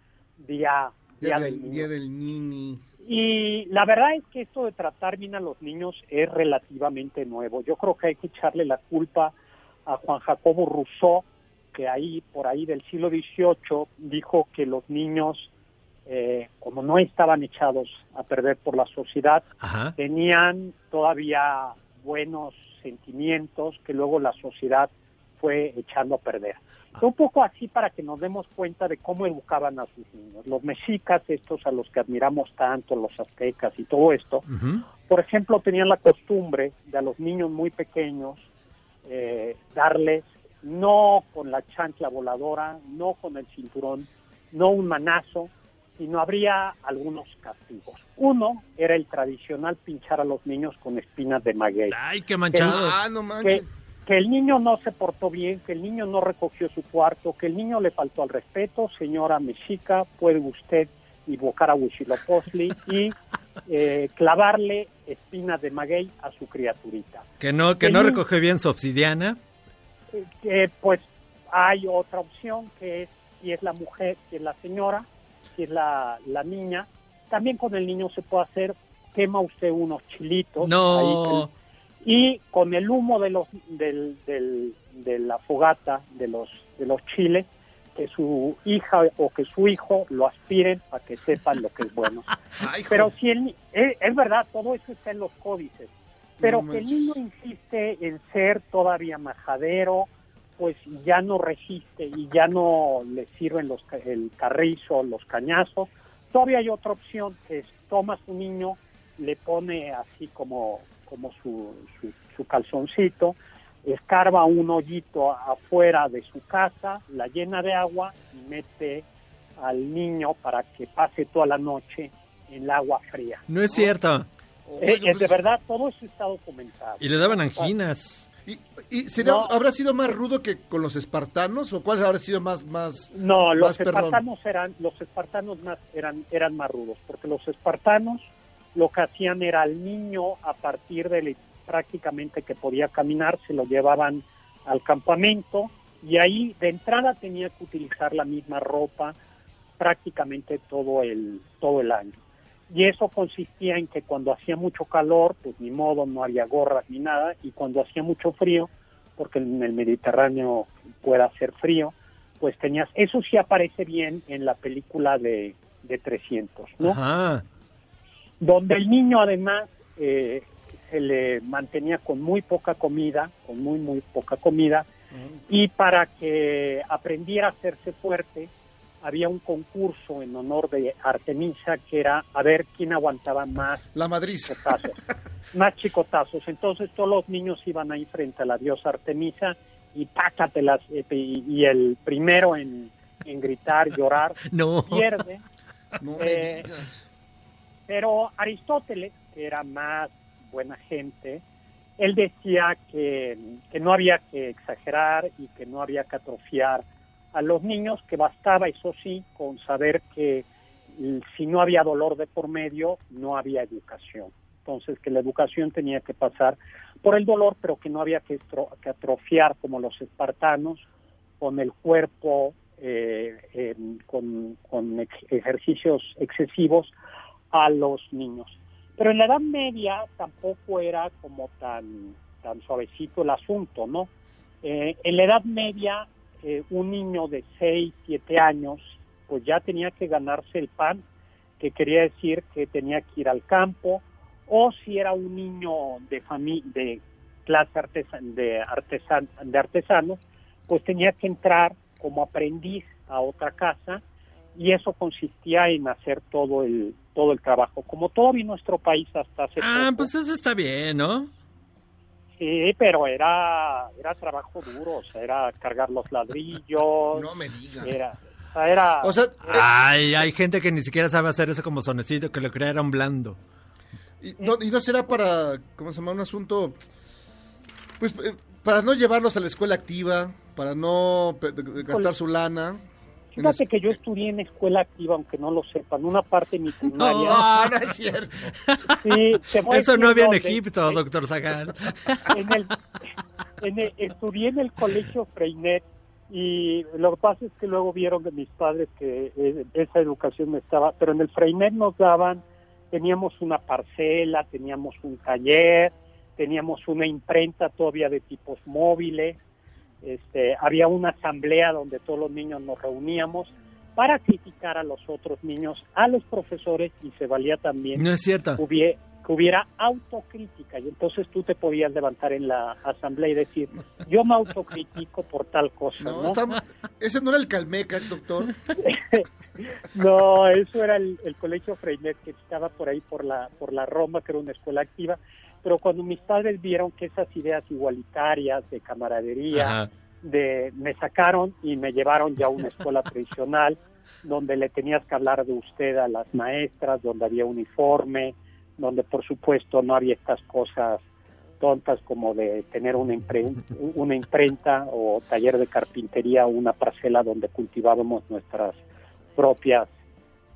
día, Día día del del, niño. día del Nini. Y la verdad es que esto de tratar bien a los niños es relativamente nuevo. Yo creo que hay que echarle la culpa a Juan Jacobo Rousseau, que ahí, por ahí del siglo XVIII, dijo que los niños, eh, como no estaban echados a perder por la sociedad, Ajá. tenían todavía buenos sentimientos que luego la sociedad fue echando a perder. Un poco así para que nos demos cuenta de cómo educaban a sus niños. Los mexicas, estos a los que admiramos tanto, los aztecas y todo esto, por ejemplo, tenían la costumbre de a los niños muy pequeños eh, darles no con la chancla voladora, no con el cinturón, no un manazo, sino habría algunos castigos. Uno era el tradicional pinchar a los niños con espinas de maguey. Ay, qué manchado. Ah, no manches. Que, que el niño no se portó bien, que el niño no recogió su cuarto, que el niño le faltó al respeto, señora mexica, puede usted invocar a Huitzilopochtli y eh, clavarle espinas de maguey a su criaturita. Que no, que El no niño- recoge bien su obsidiana. Eh, que, pues hay otra opción que es si es la mujer, si es la señora, si es la, la niña, también con el niño se puede hacer, quema usted unos chilitos No. ahí que- y con el humo de los del, del- de la fogata de los de los chiles que su hija o que su hijo lo aspiren para que sepan lo que es bueno. Pero si el, ni- es, es verdad, todo eso está en los códices. Pero No que el niño insiste en ser todavía majadero, pues ya no resiste y ya no le sirven los, el carrizo, los cañazos. Todavía hay otra opción, que es toma a su niño, le pone así como, como su, su, su calzoncito, escarba un hoyito afuera de su casa, la llena de agua y mete al niño para que pase toda la noche en el agua fría. No es cierto. Eh, eh, de verdad, todo eso está documentado. Y le daban anginas. ¿Y, y sería- No. habrá sido más rudo que con los espartanos? ¿O cuál habrá sido más, más, No, los más perdón? espartanos eran los espartanos más eran eran más rudos, porque los espartanos lo que hacían era al niño a partir de prácticamente que podía caminar se lo llevaban al campamento y ahí de entrada tenía que utilizar la misma ropa prácticamente todo el todo el año. Y eso consistía en que cuando hacía mucho calor, pues ni modo, no había gorras ni nada, y cuando hacía mucho frío, porque en el Mediterráneo puede hacer frío, pues tenías, eso sí aparece bien en la película de, de 300, ¿no? Ajá. Donde el niño además eh, se le mantenía con muy poca comida, con muy, muy poca comida, y para que aprendiera a hacerse fuerte, había un concurso en honor de Artemisa que era a ver quién aguantaba más La chicotazos, más chicotazos. Entonces todos los niños iban ahí frente a la diosa Artemisa y pácatelas, eh, y, y el primero en, en gritar, llorar, No. pierde. No Eh, pero Aristóteles, que era más buena gente, él decía que, que no había que exagerar y que no había que atrofiar a los niños, que bastaba, eso sí, con saber que mm, si no había dolor de por medio, no había educación. Entonces, que la educación tenía que pasar por el dolor, pero que no había que, que atrofiar como los espartanos, con el cuerpo, eh, con, ejercicios excesivos a los niños. Pero en la Edad Media tampoco era como tan, tan suavecito el asunto, ¿no? Eh, en la Edad Media, eh, un niño de 6, 7 años, pues ya tenía que ganarse el pan, que quería decir que tenía que ir al campo, o si era un niño de de clase artesan, de, artesan, de artesano, pues tenía que entrar como aprendiz a otra casa y eso consistía en hacer todo el todo el trabajo como todavía en nuestro país hasta hace Ah, poco. pues eso está bien, ¿no? Sí, pero era, era trabajo duro, o sea, era cargar los ladrillos. No me digas. Era, o sea, era... O sea, Ay, hay gente que ni siquiera sabe hacer eso como sonecito, que lo crearon blando. Y no, y no será para, ¿cómo se llama? Un asunto, pues, eh, para no llevarlos a la escuela activa, para no gastar su lana. Fíjate que yo estudié en escuela activa, aunque no lo sepan, una parte de mi primaria. No, no es cierto. Sí, Eso no había en. Egipto, doctor Zagal. en el, en el- estudié en el colegio Freinet y lo que pasa es que luego vieron que mis padres que eh, esa educación me estaba, pero en el Freinet nos daban, teníamos una parcela, teníamos un taller, teníamos una imprenta todavía de tipos móviles, este, había una asamblea donde todos los niños nos reuníamos para criticar a los otros niños, a los profesores y se valía también No es cierto. hubie- que hubiera autocrítica y entonces tú te podías levantar en la asamblea y decir yo me autocritico por tal cosa No, no está- ese no era el Calmeca, doctor. no eso era el, el colegio Freinet que estaba por ahí por la por la Roma que era una escuela activa pero cuando mis padres vieron que esas ideas igualitarias de camaradería Ajá. de me sacaron y me llevaron ya a una escuela tradicional donde le tenías que hablar de usted a las maestras, donde había uniforme, donde por supuesto no había estas cosas tontas como de tener una, impre- una imprenta o taller de carpintería o una parcela donde cultivábamos nuestras propias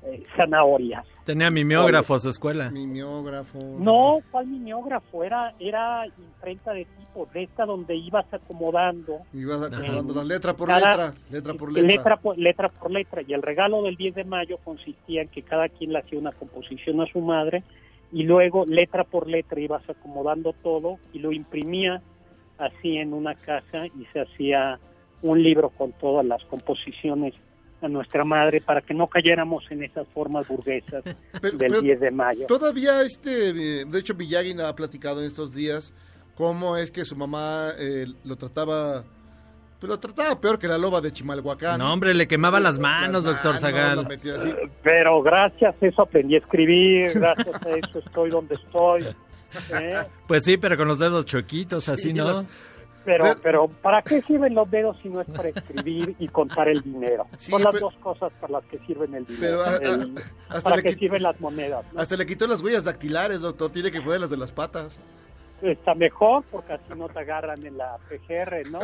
eh, zanahorias. Tenía mimeógrafo su escuela. Mimeógrafo. No, ¿cuál mimeógrafo? Era, era imprenta de tipo, de esta donde ibas acomodando. En acomodando la letra por cada- letra, letra por letra. letra por letra por letra. Y el regalo del 10 de mayo consistía en que cada quien le hacía una composición a su madre y luego letra por letra ibas acomodando todo y lo imprimía así en una caja y se hacía un libro con todas las composiciones a nuestra madre para que no cayéramos en esas formas burguesas del pero 10 de mayo. Todavía este, eh, de hecho Miyagi ha platicado en estos días cómo es que su mamá eh, lo trataba, pues lo trataba peor que la loba de Chimalhuacán. No, hombre, le quemaba las manos, Las doctor Zagal. Pero gracias a eso aprendí a escribir, gracias a eso estoy donde estoy. ¿eh? Pues sí, pero con los dedos choquitos, así, Sí, ¿no? las- Pero, pero, ¿para qué sirven los dedos si no es para escribir y contar el dinero? Sí, Son las pero- dos cosas para las que sirven el Pero dinero. a- a- el- hasta para que sirven las monedas. ¿no? Hasta le quitó las huellas dactilares, doctor. Tiene que poner las de las patas. Está mejor porque así no te agarran en la PGR, ¿no?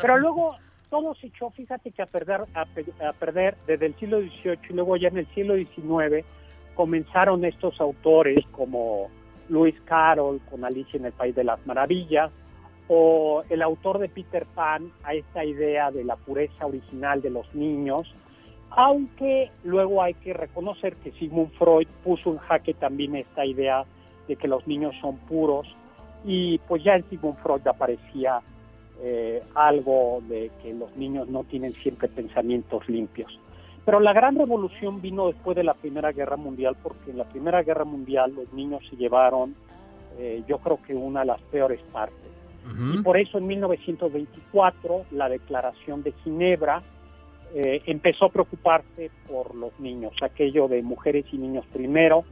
Pero luego todo se echó, fíjate que a perder, a, pe- a perder desde el siglo XVIII y luego ya en el siglo XIX comenzaron estos autores como Lewis Carroll con Alicia en el País de las Maravillas o el autor de Peter Pan a esta idea de la pureza original de los niños, aunque luego hay que reconocer que Sigmund Freud puso en jaque también esta idea de que los niños son puros y pues ya en Sigmund Freud aparecía eh, algo de que los niños no tienen siempre pensamientos limpios. Pero la gran revolución vino después de la Primera Guerra Mundial porque en la Primera Guerra Mundial los niños se llevaron eh, yo creo que una de las peores partes. Y por eso en 1924 la Declaración de Ginebra eh, empezó a preocuparse por los niños, aquello de mujeres y niños primero,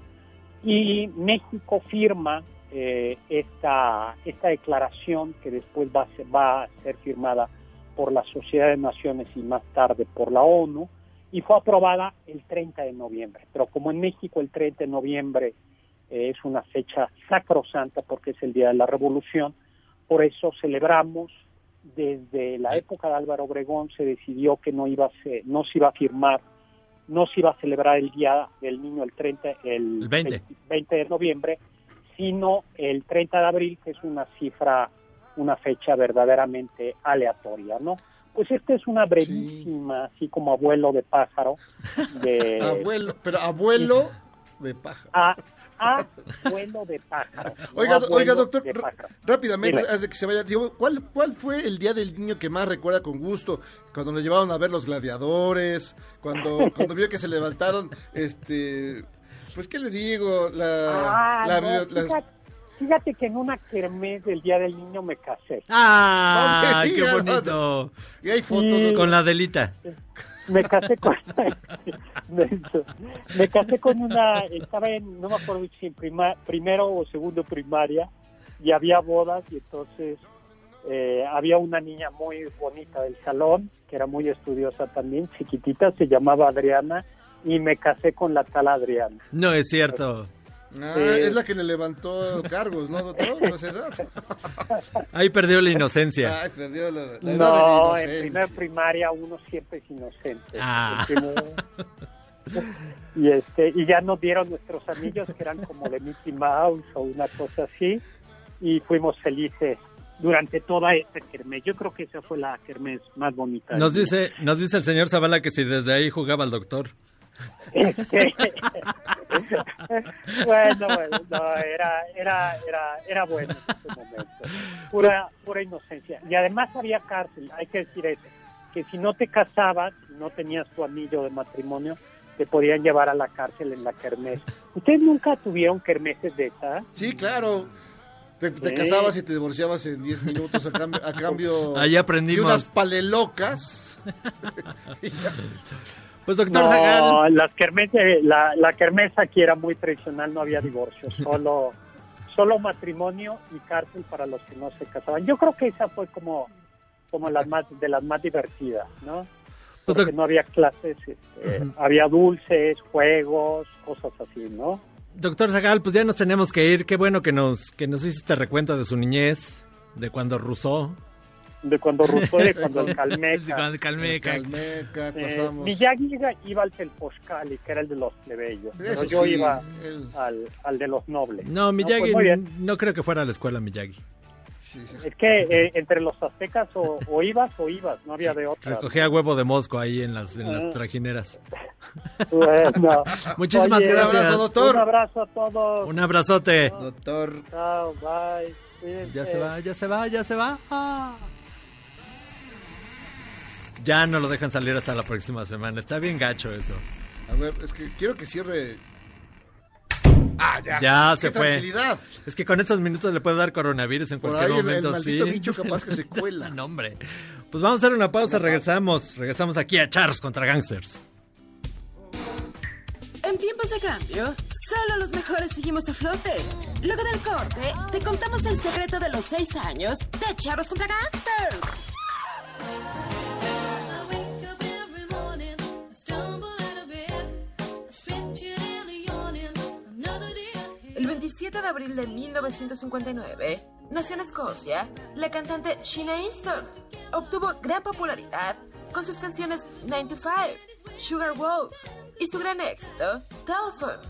y México firma eh, esta, esta declaración que después va a, ser, va a ser firmada por la Sociedad de Naciones y más tarde por la ONU, y fue aprobada el 30 de noviembre. Pero como en México el 30 de noviembre eh, es una fecha sacrosanta porque es el Día de la Revolución, por eso celebramos desde la época de Álvaro Obregón se decidió que no iba a ser, no se iba a firmar, no se iba a celebrar el Día del Niño el 30 el, El 20. 20 de noviembre, sino el 30 de abril, que es una cifra, una fecha verdaderamente aleatoria, ¿no? Pues esta es una brevísima, así como abuelo de pájaro, de Abuelo, pero abuelo de paja. a, abuelo de pájaro. Oiga, oiga, doctor, rápidamente, Dime. antes de que se vaya, digo, ¿cuál, ¿cuál fue el día del niño que más recuerda con gusto? Cuando lo llevaron a ver los gladiadores, cuando, cuando vio que se levantaron, este, pues, ¿qué le digo? La, Ah, la- no, las- fíjate, fíjate que en una kermés del Día del Niño me casé. ¡Ah! No ¡Qué bonito! Y hay fotos, Sí. ¿no? Con la delita. Me casé con me, casé con una estaba en no me acuerdo si en prima- primero o segundo primaria y había bodas y entonces eh, había una niña muy bonita del salón que era muy estudiosa también chiquitita se llamaba Adriana y me casé con la tal Adriana No es cierto. Ah, Eh, es la que le levantó cargos, ¿no, doctor? ¿No es esa? Ahí perdió la inocencia. Ay, perdió la, la edad de no la en inocencia. primer primaria uno siempre es inocente Ah. Y este y ya nos dieron nuestros anillos que eran como de Mickey Mouse o una cosa así y fuimos felices durante toda esta kermés. Yo creo que esa fue la kermés más bonita. Nos dice, nos dice el señor Zavala que si desde ahí jugaba al doctor. Este, bueno, bueno, no, era, era, era, era bueno en ese momento. Pura, pura inocencia. Y además había cárcel, hay que decir eso, que si no te casabas, si no tenías tu anillo de matrimonio, te podían llevar a la cárcel en la kermés. ¿Ustedes nunca tuvieron kermeses de esas? Sí, claro. Te, casabas y te divorciabas en 10 minutos a cambio, a cambio Ahí aprendimos. de unas palelocas. Pues doctor No, Zagal. las la, la kermés aquí era muy tradicional, no había divorcio, solo, solo matrimonio y cárcel para los que no se casaban. Yo creo que esa fue como, como las más, de las más divertidas, ¿no? Pues, Porque no había clases, este, había dulces, juegos, cosas así, ¿no? Doctor Zagal, pues ya nos tenemos que ir. Qué bueno que nos, que nos hizo este recuento de su niñez, de cuando Rousseau. De cuando Rousseau, de cuando el De Calmeca. cuando Calmeca. Calmeca, Eh, pasamos. Miyagi iba, al Telposcali, que era el de los plebeyos, pero Eso yo sí, iba al, al de los nobles. No, Pues Miyagi, no creo que fuera a la escuela Miyagi. sí, sí. Es que eh, entre los aztecas o, o ibas o ibas, no había de otra. Recogía huevo de mosco ahí en las, en las Ah. trajineras. Bueno, Muchísimas oye, gracias. Un abrazo, doctor. Un abrazo a todos. Un abrazote. Doctor. Chao, bye. Ya se va, ya se va, ya se va. Ah. Ya no lo dejan salir hasta la próxima semana. Está bien gacho eso. A ver, es que quiero que cierre. Ah, ya. Ya Qué se fue. tranquilidad. Es que con estos minutos le puede dar coronavirus en Por cualquier ahí el, el momento. maldito sí. bicho capaz que se cuela. No, hombre. Pues vamos a hacer una pausa, regresamos. Regresamos aquí a Charles contra Gangsters. En tiempos de cambio, solo los mejores seguimos a flote. Luego del corte, te contamos el secreto de los seis años de Charros contra Gangsters. El 27 de abril de 1959, nació en Escocia la cantante Sheena Easton. Obtuvo gran popularidad con sus canciones 9 to 5, Sugar Walls y su gran éxito, Telephone.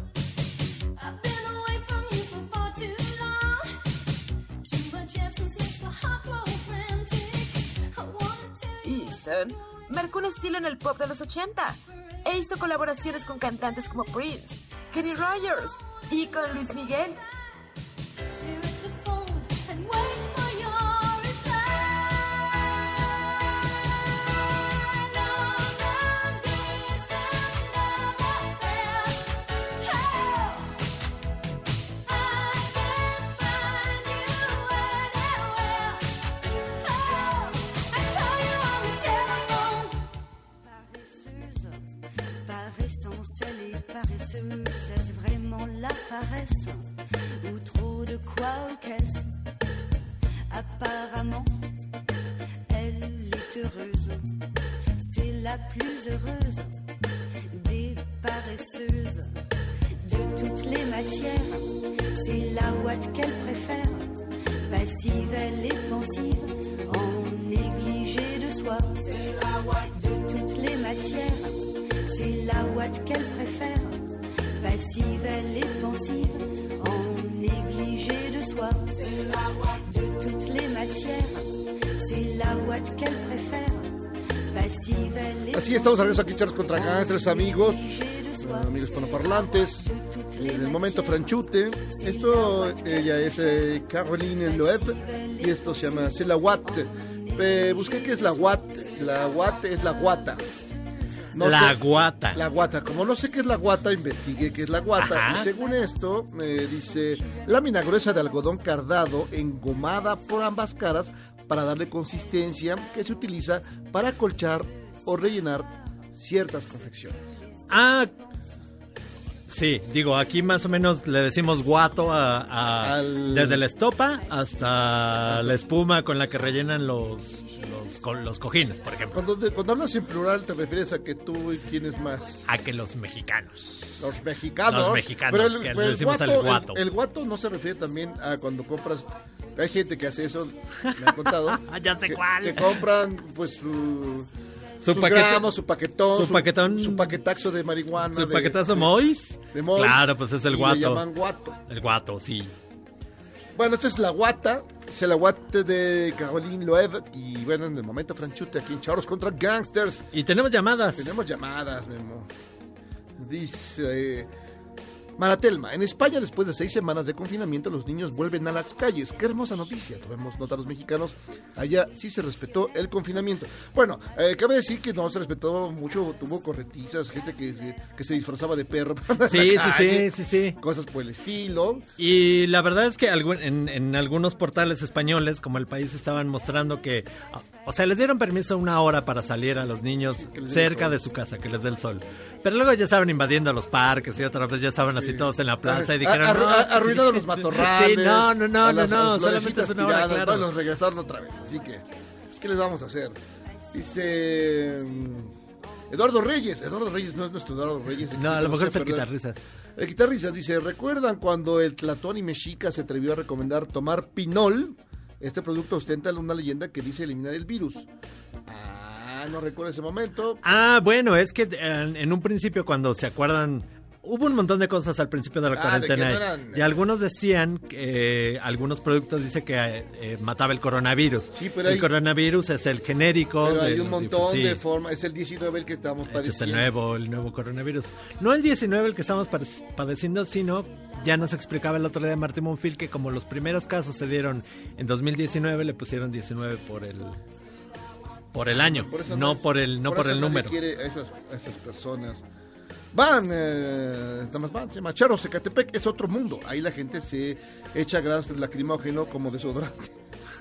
Easton marcó un estilo en el pop de los 80 e hizo colaboraciones con cantantes como Prince, Kenny Rogers y con Luis Miguel. Estamos regreso aquí, charlos contra gangsters, amigos, amigos hispanoparlantes. En el momento franchute. Esto, ella es eh, Caroline Loeb y esto se llama C'est la Watt. Eh, busqué qué es la Watt. La Watt es la guata. La sé- guata. La guata. Como no sé qué es la guata, investigué qué es la guata. Ajá. Y según esto, eh, dice lámina gruesa de algodón cardado engomada por ambas caras para darle consistencia que se utiliza para acolchar o rellenar ciertas confecciones. Ah, sí, digo, aquí más o menos le decimos guato a, a- Al- desde la estopa hasta la espuma con la que rellenan los, los, co- los cojines, por ejemplo. Cuando, de- cuando hablas en plural, te refieres a que tú tienes más. A que los mexicanos. Los mexicanos. Los mexicanos, que le decimos al guato. El, el guato no se refiere también a cuando compras. Hay gente que hace eso, me han contado. Ya sé que, cuál. Que compran, pues, su. Su paquete- su paquetón, su paquetón- su paquetazo de marihuana. ¿Su de- paquetazo de- Mois? de Mois, Claro, pues es el y guato. Le llaman guato. El guato, sí. Bueno, esta es la guata, es la guata de Caroline Loeb. Y bueno, en el momento franchute aquí en Charros contra Gangsters. Y tenemos llamadas. Tenemos llamadas, Memo. Dice Maratelma, en España después de seis semanas de confinamiento los niños vuelven a las calles. Qué hermosa noticia, tomemos nota los mexicanos. Allá sí se respetó el confinamiento. Bueno, eh, cabe decir que no se respetó mucho, tuvo corretizas, gente que, que se disfrazaba de perro. Sí, sí, sí, sí, sí. Cosas por el estilo. Y la verdad es que en, en algunos portales españoles, como el país, estaban mostrando que, o sea, les dieron permiso una hora para salir a los niños el cerca de su casa, que les dé el sol. Pero luego ya estaban invadiendo los parques y otra vez ya estaban así todos en la plaza y dijeron... arru- "No, a- sí". arruinado los matorrales. Sí, no, no, no, no, no, solamente es una hora, claro. bueno, los regresaron otra vez. Así que, pues, ¿qué les vamos a hacer? Dice mm, Eduardo Reyes. Eduardo Reyes no es nuestro Eduardo Reyes. No, a lo mejor es el guitarrista. El guitarrista dice, ¿recuerdan cuando el Tlatón y Mexica se atrevió a recomendar tomar pinol? Este producto ostenta una leyenda que dice eliminar el virus. Ah, no recuerdo ese momento. Ah, bueno, es que en, en un principio cuando se acuerdan, hubo un montón de cosas al principio de la Ah, cuarentena eran- y algunos decían que eh, algunos productos dice que eh, mataba el coronavirus. pero el hay- coronavirus es el genérico. Pero hay un montón sí. de formas. Es el 19 el que estamos Este es el padeciendo. nuevo, el nuevo coronavirus. No el 19 el que estamos padeciendo, sino ya nos explicaba el otro día Martín Monfil que como los primeros casos se dieron en 2019 le pusieron 19 por el por el año, Por no nadie- por el no por, el número. quiere a esas, a esas personas. Van, eh, nada más van, se llama Charo Zacatepec, es otro mundo. Ahí la gente se echa gas lacrimógeno como desodorante.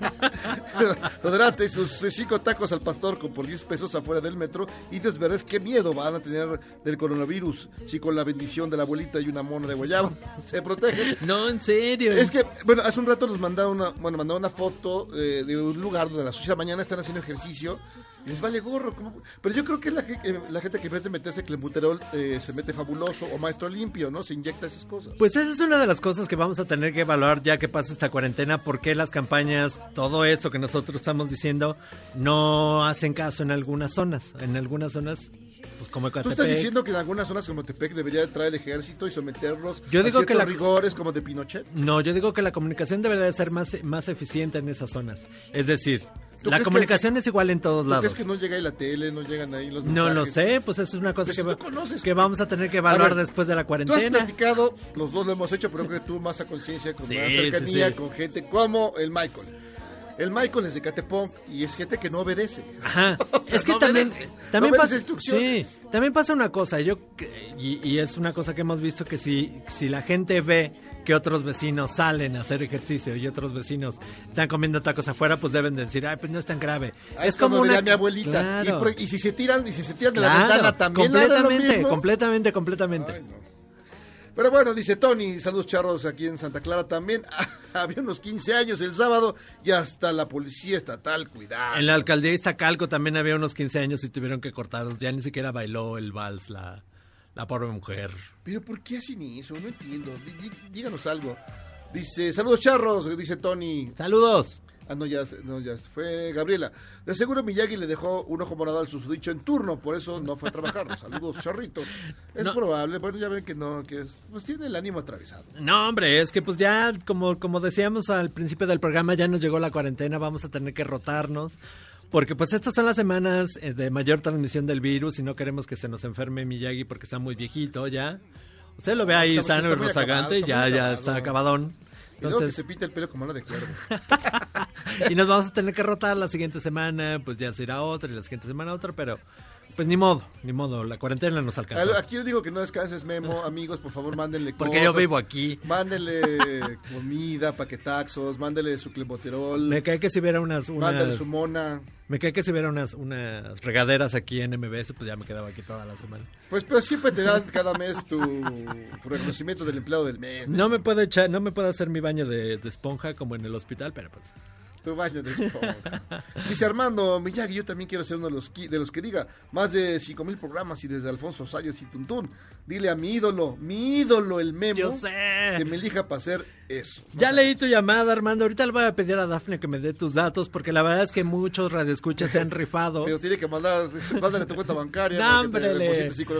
desodorante y sus eh, cinco tacos al pastor con por 10 pesos afuera del metro. Y verdes qué miedo van a tener del coronavirus si con la bendición de la abuelita y una mona de guayaba se protegen. No, en serio. Es que, bueno, hace un rato nos mandaron una, bueno, mandaron una foto eh, de un lugar donde a las 8 de la mañana están haciendo ejercicio les vale gorro. ¿cómo? Pero yo creo que es la, ge- eh, la gente que en vez de meterse clenbuterol eh, se mete fabuloso o maestro limpio, ¿no? Se inyecta esas cosas. Pues esa es una de las cosas que vamos a tener que evaluar ya que pasa esta cuarentena, por qué las campañas, todo eso que nosotros estamos diciendo, no hacen caso en algunas zonas. En algunas zonas, pues como Tú estás diciendo que en algunas zonas como Tepec debería traer el ejército y someterlos Yo a digo que ciertos la- rigores como de Pinochet. No, yo digo que la comunicación debería de ser más, más eficiente en esas zonas. Es decir, ¿Tú la que- comunicación es igual en todos ¿Tú lados. crees que no llega ahí la tele, no llegan ahí los No lo mensajes? sé, pues eso es una cosa Pues que, va- conoces. que vamos a tener que evaluar ver, después de la Tú has cuarentena. platicado, los dos lo hemos hecho, pero creo que tú más a conciencia, con Sí, más cercanía, sí. con gente como el Michael. El Michael es de Catepong y es gente que no obedece. Ajá. O sea, es que no también, obedece, también no pasa, instrucciones. sí, también pasa una cosa, yo y, y es una cosa que hemos visto que si, si la gente ve que otros vecinos salen a hacer ejercicio y otros vecinos están comiendo tacos afuera, pues deben de decir, ay, pues no es tan grave. Ah, es como diría mi abuelita. Y, Claro. por- y si se tiran, y si se tiran de la ventana también hagan lo completamente, mismo. completamente, completamente. Pero bueno, dice Tony, saludos charros aquí en Santa Clara también. Había unos 15 años el sábado y hasta la policía estatal, cuidado. En la alcaldía de Iztacalco también había unos 15 años y tuvieron que cortar. Ya ni siquiera bailó el vals la, la pobre mujer. Pero ¿por qué hacen eso? No entiendo. Dí- dí- Díganos algo. Dice, saludos charros, dice Tony. Saludos. Ah, no, ya, no, ya fue Gabriela. De seguro Miyagi le dejó un ojo morado al susodicho en turno, por eso no fue a trabajar. Saludos, charritos. Es No. probable, bueno, ya ven que no, que es, pues tiene el ánimo atravesado. No, hombre, es que pues ya, como, como decíamos al principio del programa, ya nos llegó la cuarentena, vamos a tener que rotarnos. Porque pues estas son las semanas eh, de mayor transmisión del virus y no queremos que se nos enferme Miyagi porque está muy viejito ya. Usted lo ve ahí Está- sano y rozagante, ya, ya acabado. está acabadón. Y que Entonces, se pinta el pelo como la de cuervo. y nos vamos a tener que rotar la siguiente semana, pues ya se irá otra y la siguiente semana otra, pero pues ni modo, ni modo, la cuarentena nos alcanzó. Al- Aquí le digo que no descanses, Memo. Amigos, por favor, mándenle Porque yo vivo aquí. Mándenle comida, paquetaxos, mándenle su clemoterol. Me cae que si hubiera unas... unas Mándale su mona. Me cae que si hubiera unas, unas regaderas aquí en MBS, pues ya me quedaba aquí toda la semana. Pues, pero siempre te dan cada mes tu, tu reconocimiento del empleado del mes. No me puedo echar, no me puedo hacer mi baño de, de esponja como en el hospital, pero pues... Tu baño de esponja. Dice Armando Miyagi, yo también quiero ser uno de los, de los que diga más de 5 mil programas y desde Alfonso Sayas y Tuntún. Dile a mi ídolo, mi ídolo, el Memo, Yo sé. que me elija para hacer eso. Ya leí tu llamada, Armando. Ahorita le voy a pedir a Dafne que me dé tus datos, porque la verdad es que muchos radioescuchas se han rifado. Pero tiene que mandar, mándale tu cuenta bancaria. No, hombre,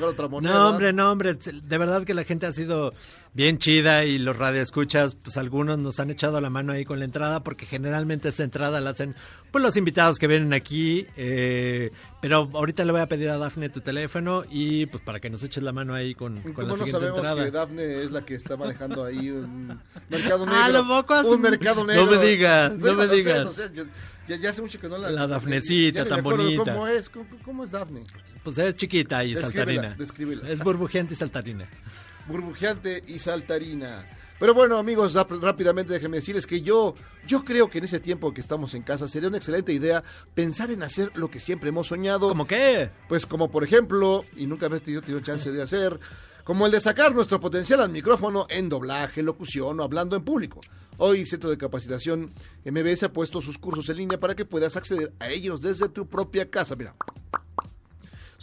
otra moneda. No, hombre, no, hombre. De verdad que la gente ha sido bien chida y los radioescuchas, pues algunos nos han echado la mano ahí con la entrada, porque generalmente esta entrada la hacen pues los invitados que vienen aquí. eh, pero ahorita le voy a pedir a Dafne tu teléfono y pues para que nos eches la mano ahí con, con ¿Cómo la no siguiente sabemos entrada. que Dafne es la que está manejando ahí un mercado negro? Ah, lo poco un mercado No negro. me digas, no Digo, me sé, digas. no sé, yo- ya, ya hace mucho que no la... La Dafnecita, tan bonita. ¿Cómo es? ¿Cómo, cómo es Dafne? Pues es chiquita y Descríbela, saltarina. descríbela. Es burbujeante y saltarina. burbujeante y saltarina. Pero bueno, amigos, rápidamente déjenme decirles que yo, yo creo que en ese tiempo que estamos en casa sería una excelente idea pensar en hacer lo que siempre hemos soñado. ¿Cómo qué? Pues como por ejemplo, y nunca había tenido, tenido chance de hacer, como el de sacar nuestro potencial al micrófono en doblaje, locución o hablando en público. Hoy Centro de Capacitación MBS ha puesto sus cursos en línea para que puedas acceder a ellos desde tu propia casa. Mira,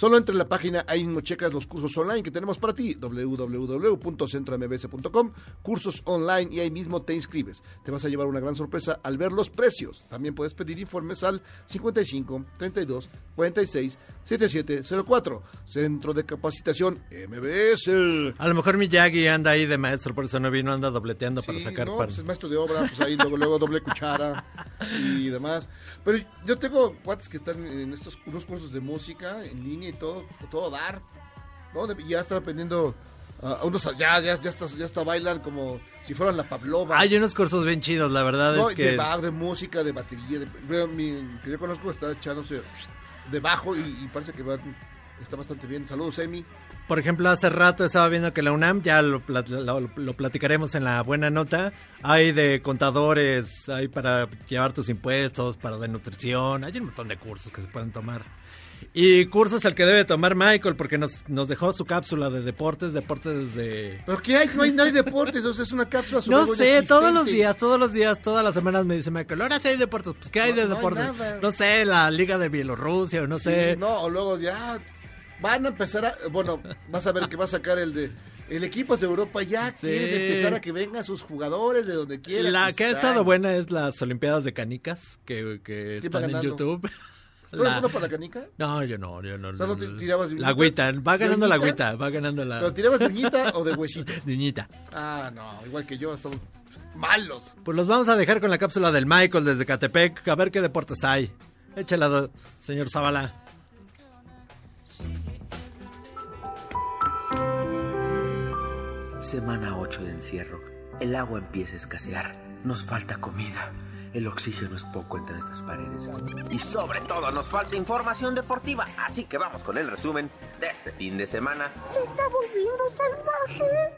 Solo entre en la página, ahí mismo checas los cursos online que tenemos para ti, www.centrombs.com, cursos online y ahí mismo te inscribes. Te vas a llevar una gran sorpresa al ver los precios. También puedes pedir informes al 55 32 46 7704. Centro de Capacitación MBS. A lo mejor Miyagi anda ahí de maestro, por eso no vino, anda dobleteando para sacar no, pues es maestro de obra, pues ahí luego, luego doble cuchara y demás. Pero yo tengo cuates que están en estos unos cursos de música en línea y todo, todo dar. De- ya están aprendiendo, ah, unos ya, ya, ya, hasta, ya hasta bailan como si fueran la Pavlova. Hay unos cursos bien chidos, la verdad No, es de que... bar, de música, de batería. De, mi, que yo conozco está echándose de bajo y, y parece que va, está bastante bien. Saludos, Emi. Por ejemplo, hace rato estaba viendo que la UNAM, ya lo, lo- lo platicaremos en la buena nota, hay de contadores, hay para llevar tus impuestos, para de nutrición, hay un montón de cursos que se pueden tomar. Y cursos el que debe tomar Michael, porque nos, nos dejó su cápsula de deportes, deportes de... ¿Pero qué hay? No hay, no hay deportes, o sea, es una cápsula sobre No sé, todos los días, todos los días, todas las semanas me dice Michael, ahora sí hay deportes, pues ¿qué hay No, de no hay deportes? No sé, la Liga de Bielorrusia, o no Sí, sé. No, o luego ya van a empezar a. Bueno, vas a ver que va a sacar el de. El equipo de Europa ya quiere empezar a que vengan sus jugadores de donde quieran. La que ha estado buena es las Olimpiadas de Canicas, que, que ¿Quién va están en? YouTube. ¿Tú eres La- bueno para la canica? No, yo no, yo no. O sea, ¿no te tirabas de la agüita, va ¿De ganando la agüita, va ganando la... ¿Pero tirabas de uñita o de huesito? De uñita. Ah, no, igual que yo, estamos malos. Pues los vamos a dejar con la cápsula del Michael desde Catepec, a ver qué deportes hay. Échala, señor Zavala. Semana 8 de encierro. El agua empieza a escasear. Nos falta comida. El oxígeno es poco entre estas paredes. Y sobre todo nos falta información deportiva. Así que vamos con el resumen de este fin de semana. Se está volviendo salvaje.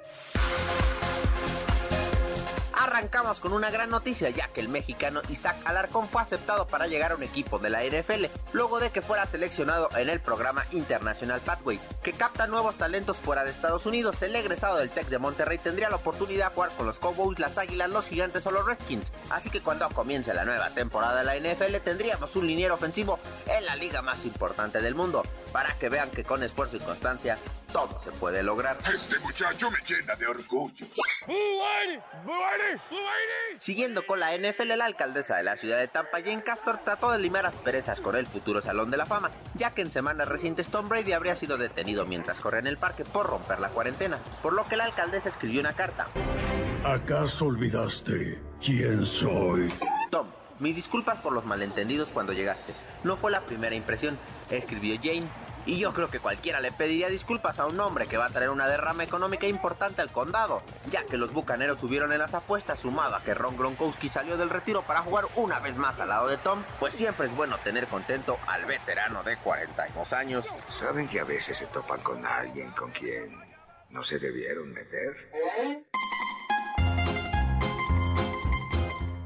Arrancamos con una gran noticia, ya que el mexicano Isaac Alarcón fue aceptado para llegar a un equipo de la NFL, luego de que fuera seleccionado en el programa International Pathway, que capta nuevos talentos fuera de Estados Unidos. El egresado del Tec de Monterrey tendría la oportunidad de jugar con los Cowboys, las Águilas, los Gigantes o los Redskins. Así que cuando comience la nueva temporada de la NFL tendríamos un liniero ofensivo en la liga más importante del mundo, para que vean que con esfuerzo y constancia todo se puede lograr. Este muchacho me llena de orgullo. Siguiendo con la NFL, la alcaldesa de la ciudad de Tampa, Jane Castor, trató de limar asperezas con el futuro Salón de la Fama, ya que en semanas recientes Tom Brady habría sido detenido mientras corría en el parque por romper la cuarentena, por lo que la alcaldesa escribió una carta. ¿Acaso olvidaste quién soy? Tom, mis disculpas por los malentendidos cuando llegaste. No fue la primera impresión, escribió Jane. Y yo creo que cualquiera le pediría disculpas a un hombre que va a traer una derrama económica importante al condado, ya que los bucaneros subieron en las apuestas sumado a que Ron Gronkowski salió del retiro para jugar una vez más al lado de Tom, pues siempre es bueno tener contento al veterano de 42 años. ¿Saben que a veces se topan con alguien con quien no se debieron meter?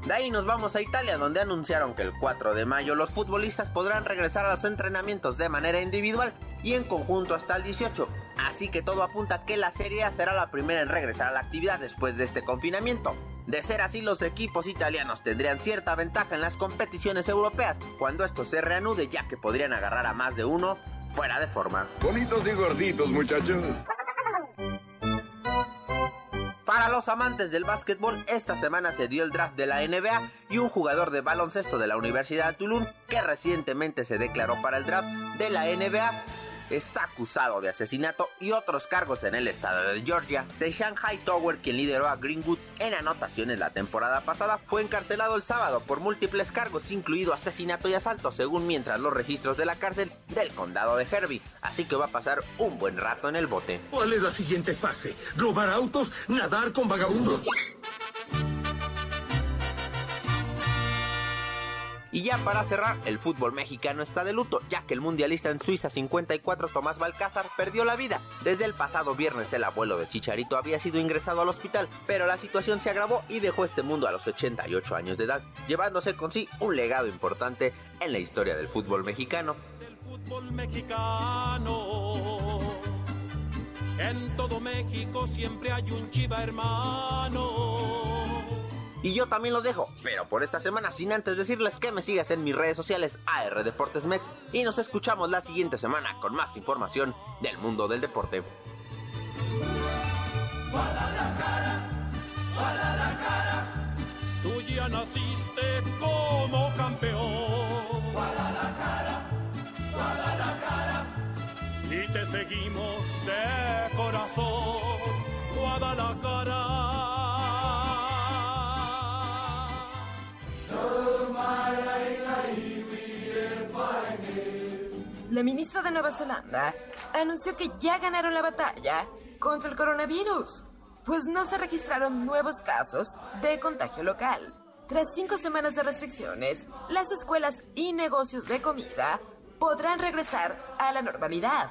De ahí nos vamos a Italia, donde anunciaron que el 4 de mayo los futbolistas podrán regresar a los entrenamientos de manera individual y en conjunto hasta el 18. Así que todo apunta a que la Serie A será la primera en regresar a la actividad después de este confinamiento. De ser así, los equipos italianos tendrían cierta ventaja en las competiciones europeas cuando esto se reanude, ya que podrían agarrar a más de uno fuera de forma. Bonitos y gorditos, muchachos. Para los amantes del básquetbol, esta semana se dio el draft de la NBA y un jugador de baloncesto de la Universidad de Tulum, que recientemente se declaró para el draft de la NBA, está acusado de asesinato y otros cargos en el estado de Georgia. De Shanghai Tower, quien lideró a Greenwood en anotaciones la temporada pasada, fue encarcelado el sábado por múltiples cargos, incluido asesinato y asalto, según mientras los registros de la cárcel del condado de Herbie. Así que va a pasar un buen rato en el bote. ¿Cuál es la siguiente fase? ¿Robar autos? ¿Nadar con vagabundos? Y ya para cerrar, el fútbol mexicano está de luto, ya que el mundialista en Suiza 54 Tomás Balcázar perdió la vida. Desde el pasado viernes el abuelo de Chicharito había sido ingresado al hospital, pero la situación se agravó y dejó este mundo a los 88 años de edad, llevándose con sí un legado importante en la historia del fútbol mexicano. fútbol mexicano. En todo México siempre hay un chiva hermano. Y yo también los dejo, pero por esta semana sin antes decirles que me sigas en mis redes sociales AR Deportes Mex y nos escuchamos la siguiente semana con más información del mundo del deporte. Tú ya naciste como campeón. Guadalajara, Guadalajara. Y te seguimos de corazón. Guadalajara. La ministra de Nueva Zelanda anunció que ya ganaron la batalla contra el coronavirus, pues no se registraron nuevos casos de contagio local. Tras cinco semanas de restricciones, las escuelas y negocios de comida podrán regresar a la normalidad.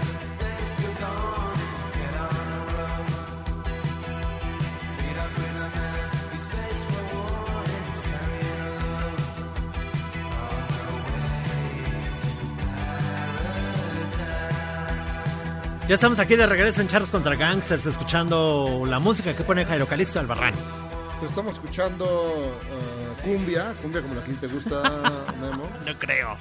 Ya estamos aquí de regreso en Charlos contra Gangsters, escuchando la música que pone Jairo Calixto Albarrán. Estamos escuchando uh, cumbia, cumbia como la que te gusta, Memo. No creo.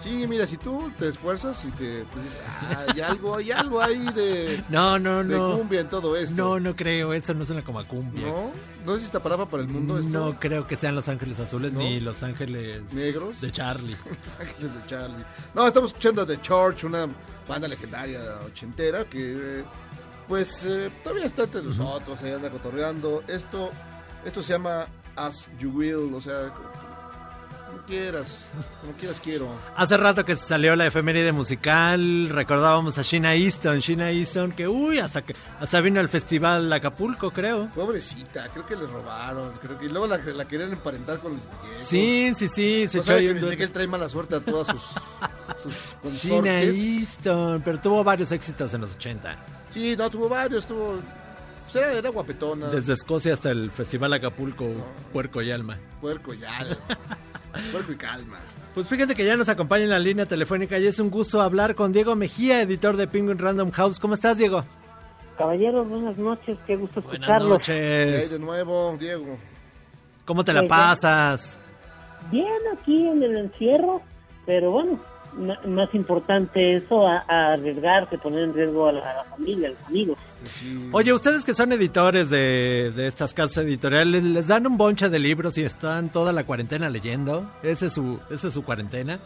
Sí, mira, si tú te esfuerzas y te pues, dices, "Ah, hay algo, hay algo ahí de, No, no, de no. cumbia en todo esto. No, no creo, eso no suena como a cumbia. ¿No? ¿No es esta palabra para el mundo esto? No creo que sean Los Ángeles Azules ¿No? ni Los Ángeles ¿Negros? de Charlie. Los Ángeles de Charlie. No, estamos escuchando The Church, una banda legendaria ochentera que, eh, pues, eh, todavía está entre nosotros, ahí anda cotorreando. Esto, esto se llama As You Will, o sea, quieras, como quieras quiero. Hace rato que salió la efeméride musical, recordábamos a Sheena Easton, Sheena Easton, que uy, hasta que hasta vino al festival Acapulco, creo. Pobrecita, creo que le robaron, creo que y luego la, la querían emparentar con Luis Miguel. Sí, sí, sí, se ¿No echó que Luis. Miguel trae mala suerte a todas sus, sus. Easton, pero tuvo varios éxitos en los 80. Sí, no, tuvo varios, tuvo... pues era, era guapetona. Desde Escocia hasta el festival Acapulco, Puerco y Alma. Puerco ya. Puerco y calma. Pues fíjense que ya nos acompaña en la línea telefónica y es un gusto hablar con Diego Mejía, editor de Penguin Random House. ¿Cómo estás, Diego? Caballeros, buenas noches, qué gusto Buenas escucharlos. ¿Qué hay noches. de nuevo, Diego? ¿Cómo te la Pues, pasas? Bien aquí en el encierro, pero bueno, más importante eso, a, a arriesgarse, poner en riesgo a la, a la familia, a los amigos. Oye, ustedes que son editores de, de estas casas editoriales, ¿les dan un bonche de libros y están toda la cuarentena leyendo? ¿Ese es su, ese es su cuarentena?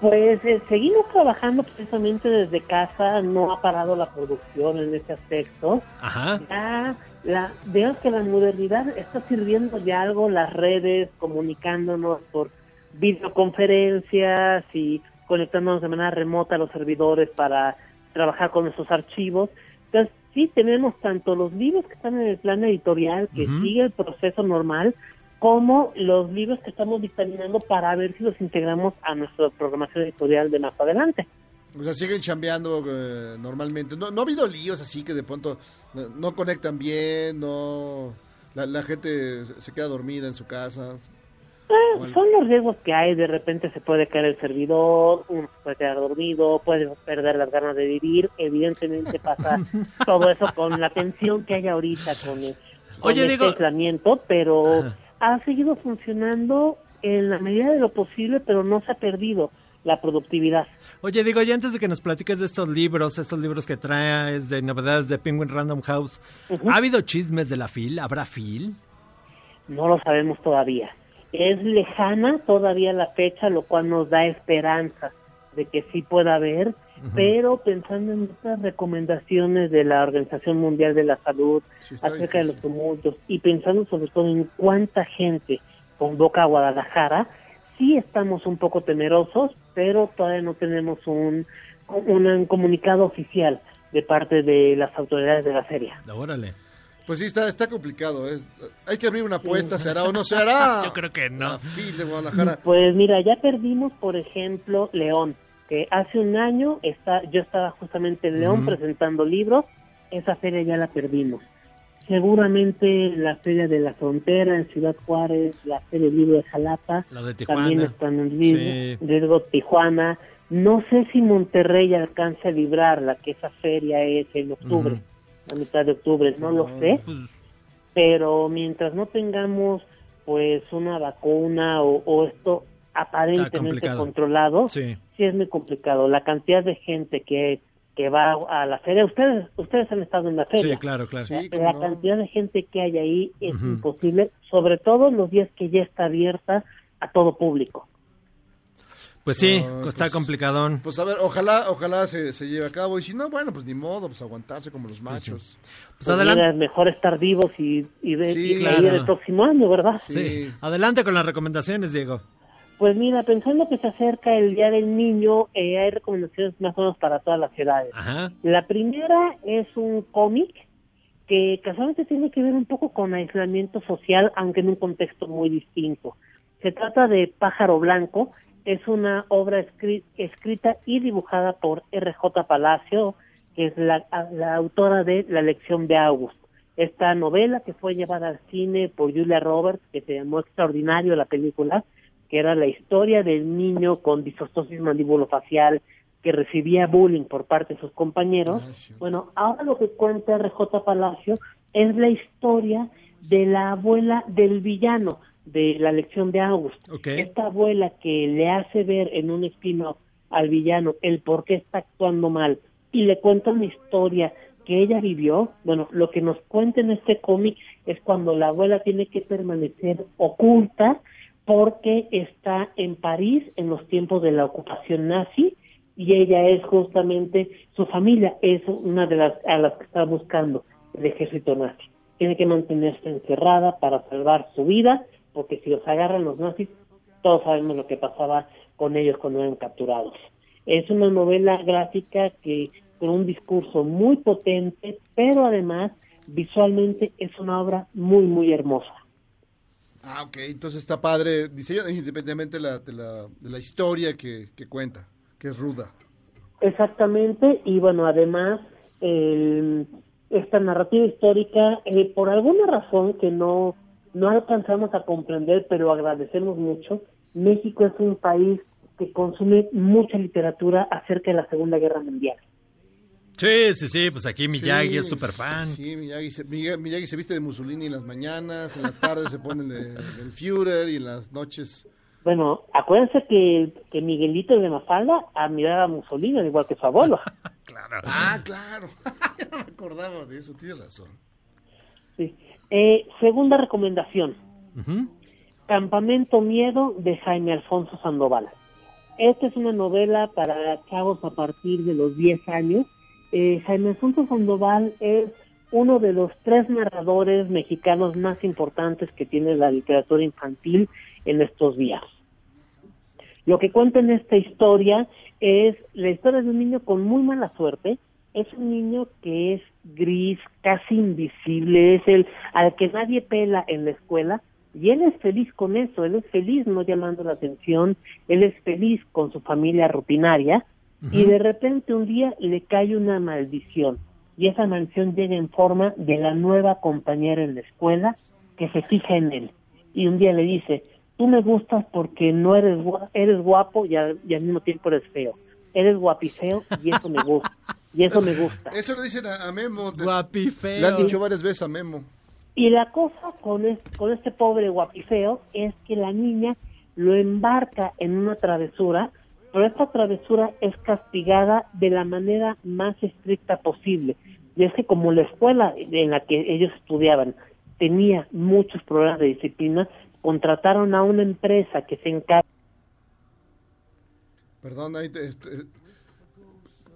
Pues eh, seguimos trabajando precisamente desde casa, no ha parado la producción en ese aspecto. Ajá. Ya, la, veo que la modernidad está sirviendo de algo, las redes, comunicándonos por videoconferencias y conectándonos de manera remota a los servidores para trabajar con nuestros archivos. Entonces, sí tenemos tanto los libros que están en el plan editorial, que Ujú. sigue el proceso normal, como los libros que estamos dictaminando para ver si los integramos a nuestra programación editorial de más adelante. O sea, siguen chambeando eh, normalmente. No, no ha habido líos así que de pronto no, no conectan bien, no... La, la gente se se queda dormida en su casa. Bueno. Son los riesgos que hay, de repente se puede caer el servidor, uno se puede quedar dormido, puede perder las ganas de vivir, evidentemente pasa todo eso con la tensión que hay ahorita con, el- con Oye, este digo- aislamiento, pero ha seguido funcionando en la medida de lo posible, pero no se ha perdido la productividad. Oye, digo, y antes de que nos platiques de estos libros, estos libros que traes de novedades de Penguin Random House, ¿ha habido chismes de la FIL? ¿Habrá FIL? No lo sabemos todavía. Es lejana todavía la fecha, lo cual nos da esperanza de que sí pueda haber, pero pensando en otras recomendaciones de la Organización Mundial de la Salud acerca de los tumultos y pensando sobre todo en cuánta gente convoca a Guadalajara, sí estamos un poco temerosos, pero todavía no tenemos un, un, un comunicado oficial de parte de las autoridades de la feria. Órale. Pues sí, está, está complicado. es- hay que abrir una apuesta, ¿se hará o no se hará? Yo creo que no. De Guadalajara. Pues mira, ya perdimos, por ejemplo, León, que hace un año está, yo estaba justamente en León presentando libros, esa feria ya la perdimos. Seguramente la feria de la frontera en Ciudad Juárez, la feria del libro de Jalapa, La de Tijuana. también están en riesgo, Sí. riesgo Tijuana. No sé si Monterrey alcanza a librarla, que esa feria es en octubre. A mitad de octubre, no lo sé Pues, pero mientras no tengamos pues una vacuna o, o esto aparentemente controlado, Sí. sí es muy complicado. La cantidad de gente que, que va a la feria, ustedes ustedes han estado en la feria. Sí, claro, claro. Sí, La cantidad de gente que hay ahí es imposible, sobre todo los días que ya está abierta a todo público. Pues sí, No, está pues- complicadón. Pues a ver, ojalá, ojalá se, se lleve a cabo. Y si no, bueno, pues ni modo, pues aguantarse como los machos. Pues Pues adelante. mira, es mejor estar vivos y, y, de, Sí, y claro. reír el próximo año, ¿verdad? Sí. Adelante con las recomendaciones, Diego. Pues mira, pensando que se acerca el Día del Niño, eh, hay recomendaciones más o menos para todas las ciudades. Ajá. La primera es un cómic que casualmente tiene que ver un poco con aislamiento social, aunque en un contexto muy distinto. Se trata de Pájaro Blanco, es una obra escri- escrita y dibujada por R.J. Palacio, que es la, la autora de La lección de August. Esta novela que fue llevada al cine por Julia Roberts, que se llamó Extraordinario la película, que era la historia del niño con disostosis mandibulofacial que recibía bullying por parte de sus compañeros. Bueno, ahora lo que cuenta RJ Palacio es la historia de la abuela del villano de la lección de August. Esta abuela que le hace ver en un spin-off al villano el por qué está actuando mal y le cuenta una historia que ella vivió. Bueno, lo que nos cuenta en este cómic es cuando la abuela tiene que permanecer oculta porque está en París en los tiempos de la ocupación nazi y ella es justamente su familia es una de las a las que está buscando el ejército nazi. Tiene que mantenerse encerrada para salvar su vida porque si los agarran los nazis todos sabemos lo que pasaba con ellos cuando eran capturados. Es una novela gráfica que con un discurso muy potente, pero además visualmente es una obra muy, muy hermosa. Ah, ok, entonces está padre, diseño independientemente de la, de la, de la historia que, que cuenta, que es ruda. Exactamente, y bueno, además, esta narrativa histórica, eh, por alguna razón que no, no alcanzamos a comprender, pero agradecemos mucho, México es un país que consume mucha literatura acerca de la Segunda Guerra Mundial. Sí, sí, sí, pues aquí Miyagi Sí, es súper fan. Sí, Miyagi se, Miyagi- Miyagi se viste de Mussolini en las mañanas, en las tardes se pone el, de- el Führer y en las noches... Bueno, acuérdense que, que Miguelito de Mafalda admiraba a Mussolini, al igual que su abuelo. Ah, claro, Ya no me acordaba de eso, tienes razón. Sí. Eh, segunda recomendación. Campamento Miedo de Jaime Alfonso Sandoval. Esta es una novela para chavos a partir de los 10 años. Eh, Jaime Alfonso Sandoval es uno de los tres narradores mexicanos más importantes que tiene la literatura infantil en estos días. Lo que cuenta en esta historia es la historia de un niño con muy mala suerte. Es un niño que es gris, casi invisible, es el al que nadie pela en la escuela y él es feliz con eso, él es feliz no llamando la atención, él es feliz con su familia rutinaria y de repente un día le cae una maldición y esa maldición llega en forma de la nueva compañera en la escuela que se fija en él y un día le dice, tú me gustas porque no eres gua- eres guapo y al, y al mismo tiempo eres feo, eres guapifeo y eso me gusta, y eso me gusta. Eso le dicen a, a Memo. Guapifeo. Le han dicho varias veces a Memo. Y la cosa con, es- con este pobre guapifeo es que la niña lo embarca en una travesura, pero esta travesura es castigada de la manera más estricta posible. Y es que como la escuela en la que ellos estudiaban tenía muchos problemas de disciplina, contrataron a una empresa que se encarga Perdón, ahí te- este,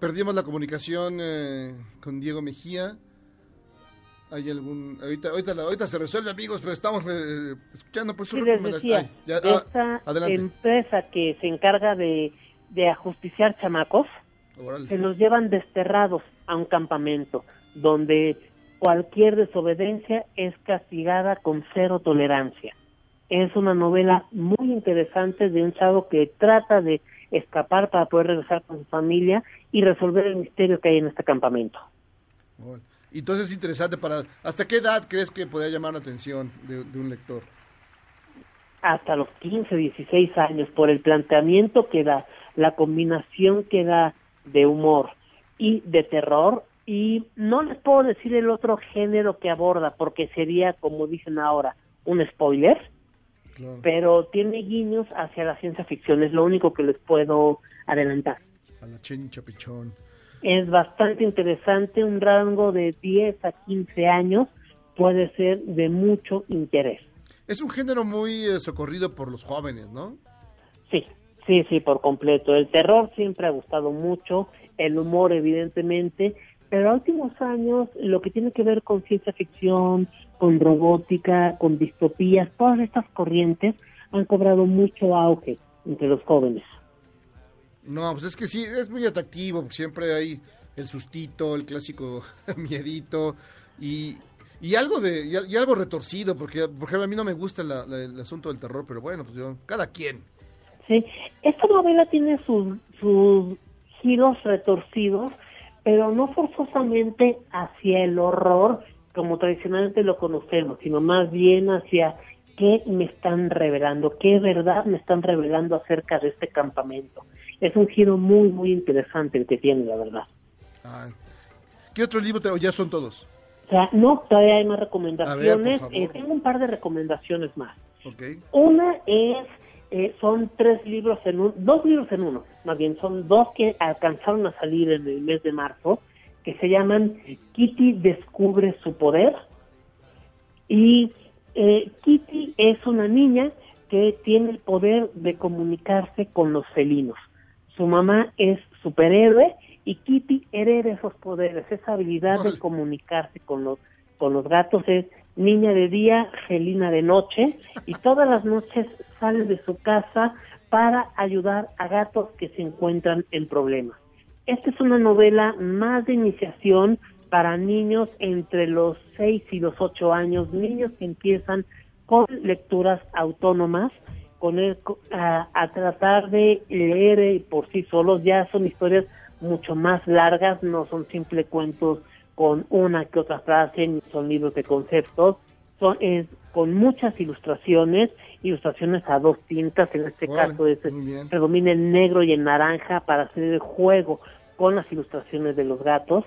perdimos la comunicación eh, con Diego Mejía. Hay algún ahorita ahorita, la- ahorita se resuelve, amigos, pero estamos eh, escuchando por su Sí, les decía, Ay, ya, ah, esta empresa que se encarga de, de ajusticiar chamacos, Órale. se los llevan desterrados a un campamento donde cualquier desobediencia es castigada con cero tolerancia. Es una novela muy interesante de un chavo que trata de escapar para poder regresar con su familia y resolver el misterio que hay en este campamento. Entonces es interesante para ¿hasta qué edad crees que podría llamar la atención de, de un lector? hasta los 15, 16 años por el planteamiento que da, la combinación que da de humor y de terror y no les puedo decir el otro género que aborda porque sería como dicen ahora un spoiler pero tiene guiños hacia la ciencia ficción es lo único que les puedo adelantar A la chincha pichón. es bastante interesante un rango de 10 a 15 años puede ser de mucho interés Es un género muy eh, socorrido por los jóvenes, ¿no? Sí, sí, sí, por completo. El terror siempre ha gustado mucho, el humor evidentemente, pero a últimos años lo que tiene que ver con ciencia ficción, con robótica, con distopías, todas estas corrientes han cobrado mucho auge entre los jóvenes. No, pues es que sí, es muy atractivo, siempre hay el sustito, el clásico miedito y, y algo de y, al- y algo retorcido, porque por ejemplo a mí no me gusta la- el asunto del terror, pero bueno, pues yo, cada quien. Sí, esta novela tiene sus, sus giros retorcidos, pero no forzosamente hacia el horror como tradicionalmente lo conocemos, sino más bien hacia qué me están revelando, qué verdad me están revelando acerca de este campamento. Es un giro muy, muy interesante el que tiene, la verdad. Ah, ¿Qué otro libro te, ya son todos? O sea, no, todavía hay más recomendaciones. ver. Eh, tengo un par de recomendaciones más. Una es, eh, son tres libros en un, dos libros en uno, más bien, son dos que alcanzaron a salir en el mes de marzo, que se llaman Kitty descubre su poder. Y eh, Kitty es una niña que tiene el poder de comunicarse con los felinos. Su mamá es superhéroe y Kitty hereda esos poderes, esa habilidad de comunicarse con los, con los gatos es niña de día, felina de noche, y todas las noches sale de su casa para ayudar a gatos que se encuentran en problemas. Esta es una novela más de iniciación para niños entre los 6 y los 8 años, niños que empiezan con lecturas autónomas, con el- a, a tratar de leer eh, por sí solos. Ya son historias mucho más largas, no son simples cuentos con una que otra frase, ni son libros de conceptos, son es con muchas ilustraciones, ilustraciones a dos tintas, en este caso es, predomina el negro y el naranja para hacer el juego con las ilustraciones de los gatos.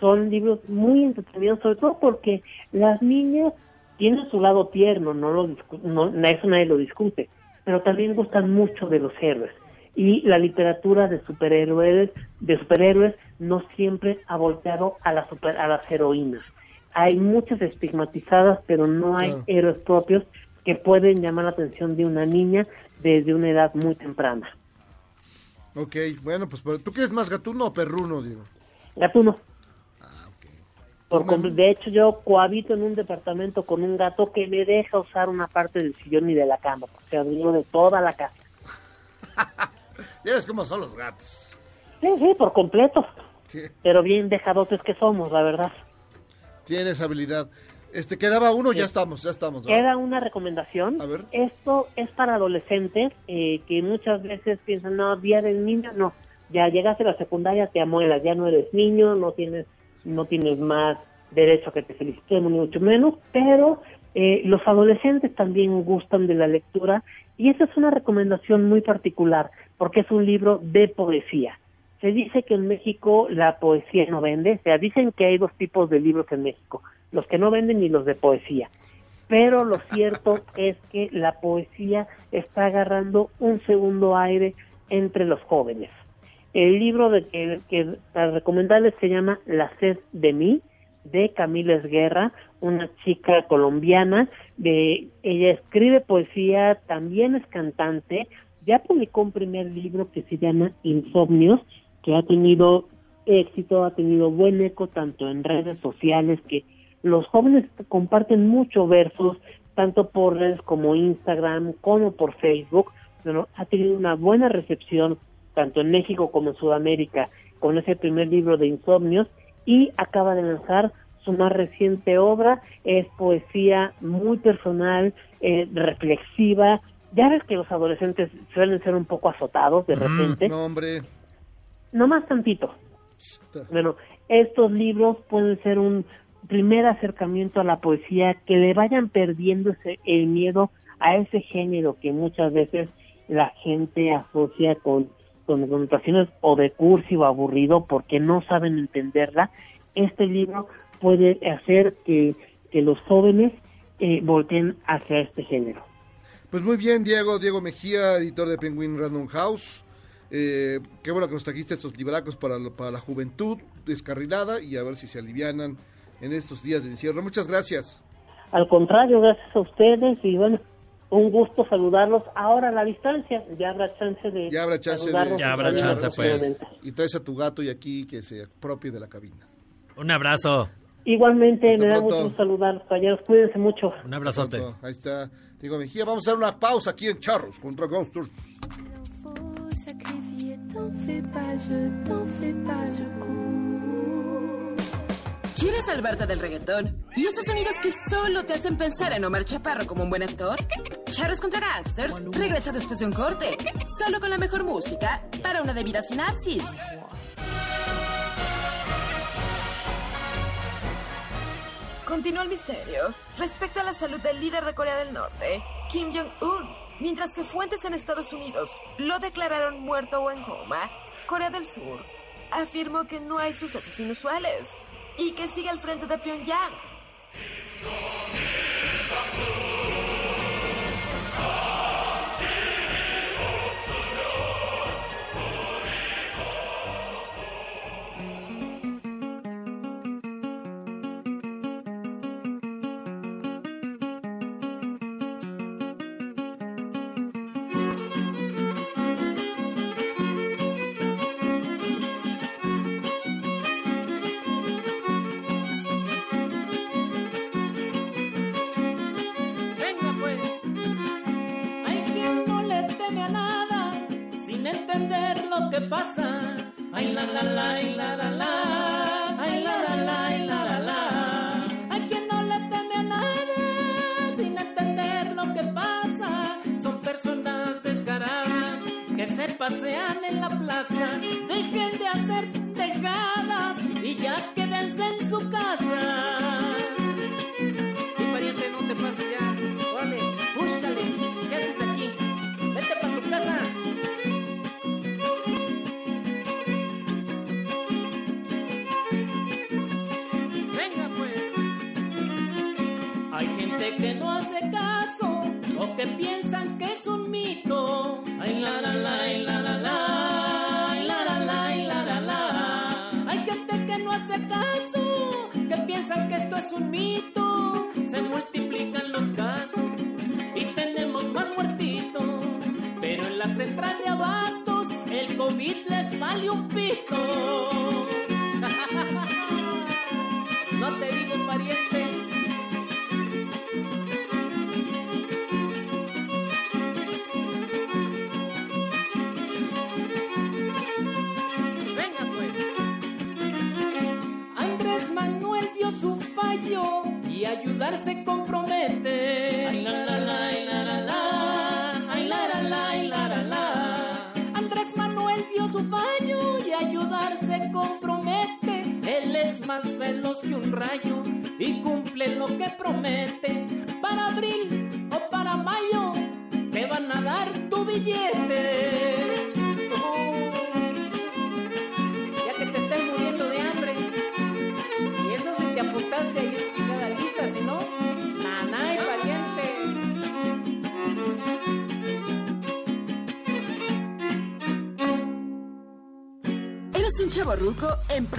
Son libros muy entretenidos, sobre todo porque las niñas tienen su lado tierno, no lo discu- no, eso nadie lo discute, pero también gustan mucho de los héroes. Y la literatura de superhéroes, de superhéroes no siempre ha volteado a, la super- a las heroínas. Hay muchas estigmatizadas, pero no hay Claro. héroes propios que pueden llamar la atención de una niña desde una edad muy temprana. Ok, bueno, pues pero, ¿tú quieres más gatuno o perruno, Diego? Gatuno. Por de hecho, yo cohabito en un departamento con un gato que me deja usar una parte del sillón y de la cama, o sea, digo de toda la casa. Ya ves cómo son los gatos. Sí, sí, por completo. Sí. Pero bien dejadotes que somos, la verdad. Tienes habilidad. Este, quedaba uno, ya Sí. estamos, ya estamos. ¿verdad? Queda una recomendación. Esto es para adolescentes eh, que muchas veces piensan, no, día del niño, no. Ya llegaste a la secundaria, te amuelas, ya no eres niño, no tienes, no tienes más derecho a que te felicitemos, ni mucho menos, pero eh, los adolescentes también gustan de la lectura y esa es una recomendación muy particular porque es un libro de poesía. Se dice que en México la poesía no vende, o sea, dicen que hay dos tipos de libros en México, los que no venden y los de poesía. Pero lo cierto es que la poesía está agarrando un segundo aire entre los jóvenes. El libro de que, para recomendarles se llama La sed de mí, de Camila Esguerra, una chica colombiana. De, ella escribe poesía, también es cantante. Ya publicó un primer libro que se llama Insomnios, que ha tenido éxito, ha tenido buen eco tanto en redes sociales, que los jóvenes comparten mucho versos, tanto por redes como Instagram, como por Facebook. Pero ha tenido una buena recepción tanto en México como en Sudamérica con ese primer libro de Insomnios y acaba de lanzar su más reciente obra, es poesía muy personal, eh, reflexiva. Ya ves que los adolescentes suelen ser un poco azotados de repente. No, hombre. No más tantito. Bueno, estos libros pueden ser un primer acercamiento a la poesía, que le vayan perdiendo ese, el miedo a ese género que muchas veces la gente asocia con, con connotaciones o de cursi o aburrido porque no saben entenderla. Este libro puede hacer que, que los jóvenes eh, volteen hacia este género. Pues muy bien, Diego, Diego Mejía, editor de Penguin Random House. Eh, qué bueno que nos trajiste estos libracos para, lo- para la juventud descarrilada y a ver si se alivianan en estos días de encierro. Muchas gracias. Al contrario, gracias a ustedes y bueno, un gusto saludarlos ahora a la distancia. Ya habrá chance de Ya habrá chance de... Ya habrá chance, pues. Y traes a tu gato y aquí que se apropie de la cabina. Un abrazo. Igualmente, Hasta me da pronto. mucho gusto saludarlos, caballeros. Cuídense mucho. Un abrazote. Ahí está Diego Mejía. Vamos a hacer una pausa aquí en Charros contra Ghosters. T'en fais pas, je t'en fais pas, je cours. ¿Quieres salvarte del reggaetón? ¿Y esos sonidos que solo te hacen pensar en Omar Chaparro como un buen actor? Charros contra Gangsters regresa después de un corte, solo con la mejor música para una debida sinapsis. Continúa el misterio respecto a la salud del líder de Corea del Norte, Kim Jong-un. Mientras que fuentes en Estados Unidos lo declararon muerto o en coma, Corea del Sur afirmó que no hay sucesos inusuales y que sigue al frente de Pyongyang. Pasean en la plaza. Dejen de hacer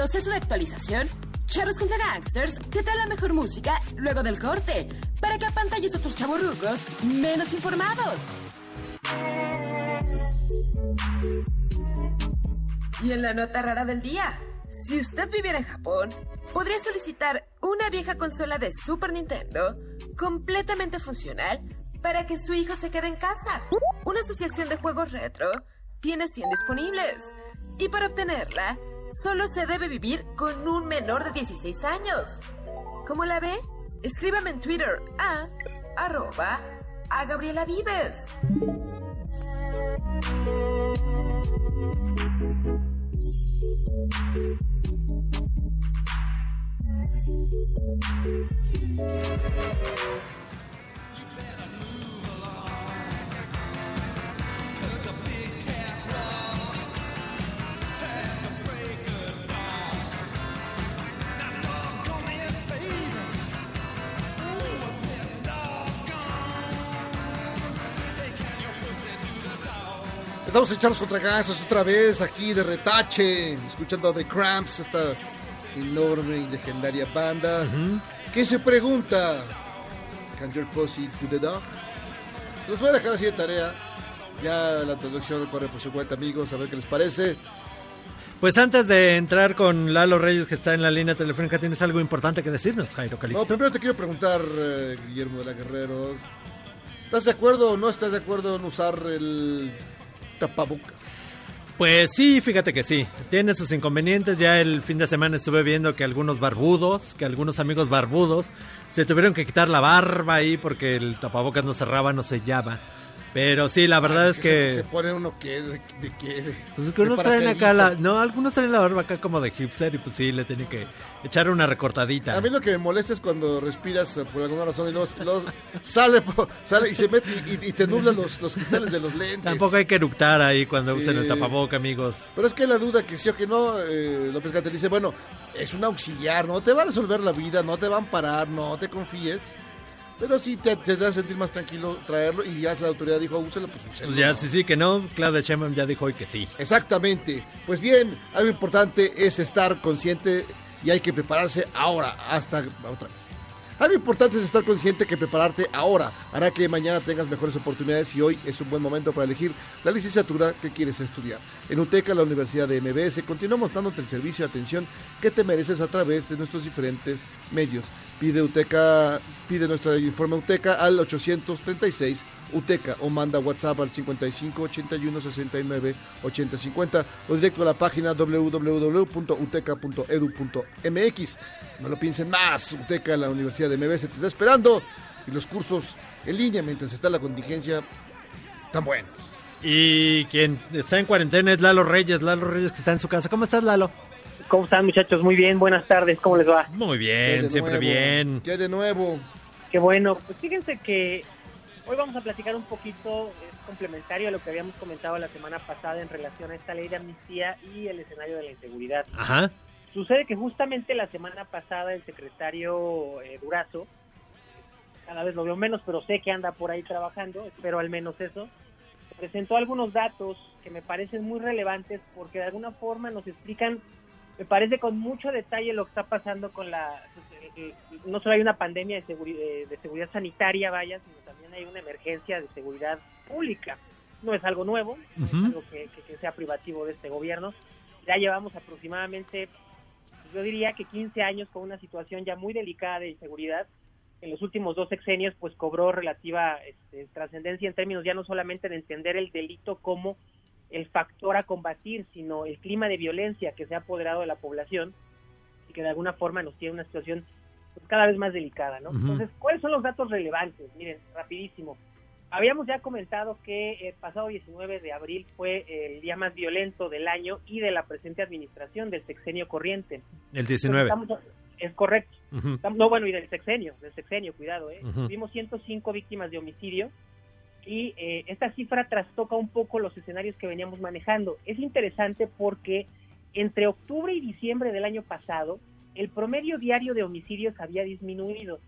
proceso de actualización? Charros contra Gangsters te trae la mejor música luego del corte para que apantalles otros chavos rucos menos informados. Y en la nota rara del día, si usted viviera en Japón, podría solicitar una vieja consola de Super Nintendo completamente funcional para que su hijo se quede en casa. Una asociación de juegos retro tiene 100 disponibles. Y para obtenerla, solo se debe vivir con un menor de 16 años. ¿Cómo la ve? Escríbame en Twitter a arroba a Gabriela Vives. Estamos en Charlos contra Gases otra vez aquí de retache, escuchando a The Cramps, esta enorme y legendaria banda. que se pregunta? Can your pussy to the dog? Los voy a dejar así de tarea. Ya la traducción corre por su cuenta, amigos, a ver qué les parece. Pues antes de entrar con Lalo Reyes, que está en la línea telefónica, ¿tienes algo importante que decirnos, Jairo No, Calixto? primero te quiero preguntar, eh, Guillermo de la Guerrero. ¿Estás de acuerdo o no estás de acuerdo en usar el tapabocas? Pues sí, fíjate que sí. Tiene sus inconvenientes. Ya el fin de semana estuve viendo que algunos barbudos, que algunos amigos barbudos, se tuvieron que quitar la barba ahí porque el tapabocas no cerraba, no sellaba. Pero sí, la verdad es que... Se, se pone uno que de, de qué. Pues es que unos traen acá la... No, algunos traen la barba acá como de hipster y pues sí, le tienen que echar una recortadita. A mí lo que me molesta es cuando respiras eh, por alguna razón y luego, luego sale, sale y se mete y, y te nublan los, los cristales de los lentes. Tampoco hay que eructar ahí cuando Sí. usen el tapaboca, amigos. Pero es que la duda que sí o que no, eh, López Gatel dice, bueno, es un auxiliar, no te va a resolver la vida, no te va a amparar, no te confíes. Pero sí te, te da a sentir más tranquilo traerlo y ya la autoridad dijo, úselo, pues úselo. Pues ya, sí, sí, que no. Claudia Sheinbaum ya dijo hoy que sí. Exactamente. Pues bien, algo importante es estar consciente y hay que prepararse ahora, hasta otra vez. Algo importante es estar consciente que prepararte ahora hará que mañana tengas mejores oportunidades y hoy es un buen momento para elegir la licenciatura que quieres estudiar. En UTECA, la Universidad de MBS, continuamos dándote el servicio de atención que te mereces a través de nuestros diferentes medios. Pide UTECA, pide nuestro informe UTECA al 836 UTECA o manda WhatsApp al 55 81 69 80 50 o directo a la página www.uteca.edu.mx. No lo piensen más, UTECA, la Universidad de MBS te está esperando y los cursos en línea mientras está la contingencia tan buenos. Y quien está en cuarentena es Lalo Reyes, Lalo Reyes que está en su casa. ¿Cómo estás, Lalo? ¿Cómo están, muchachos? Muy bien, buenas tardes, ¿cómo les va? Muy ¿Qué bien, siempre nuevo? bien. ¿Qué de nuevo? Qué bueno. Pues fíjense que hoy vamos a platicar un poquito, es complementario a lo que habíamos comentado la semana pasada en relación a esta ley de amnistía y el escenario de la inseguridad. Ajá. Sucede que justamente la semana pasada el secretario eh, Durazo, cada vez lo veo menos, pero sé que anda por ahí trabajando, espero al menos eso, presentó algunos datos que me parecen muy relevantes porque de alguna forma nos explican, me parece con mucho detalle lo que está pasando con la... No solo hay una pandemia de, seguri- eh, de seguridad sanitaria, vaya, sino también hay una emergencia de seguridad pública. No es algo nuevo, no es algo que, que- que sea privativo de este gobierno. Ya llevamos aproximadamente yo diría que 15 años con una situación ya muy delicada de inseguridad. En los últimos dos sexenios, pues cobró relativa este, trascendencia en términos ya no solamente de entender el delito como el factor a combatir, sino el clima de violencia que se ha apoderado de la población y que de alguna forma nos tiene una situación pues, cada vez más delicada, ¿no? Entonces, ¿cuáles son los datos relevantes? Miren, rapidísimo. Habíamos ya comentado que el pasado 19 de abril fue el día más violento del año y de la presente administración del sexenio corriente. El 19. Estamos- es correcto. Estamos- No, bueno, y del sexenio, del sexenio, cuidado, ¿eh? Ujú. Tuvimos 105 víctimas de homicidio y eh, esta cifra trastoca un poco los escenarios que veníamos manejando. Es interesante porque entre octubre y diciembre del año pasado, el promedio diario de homicidios había disminuido.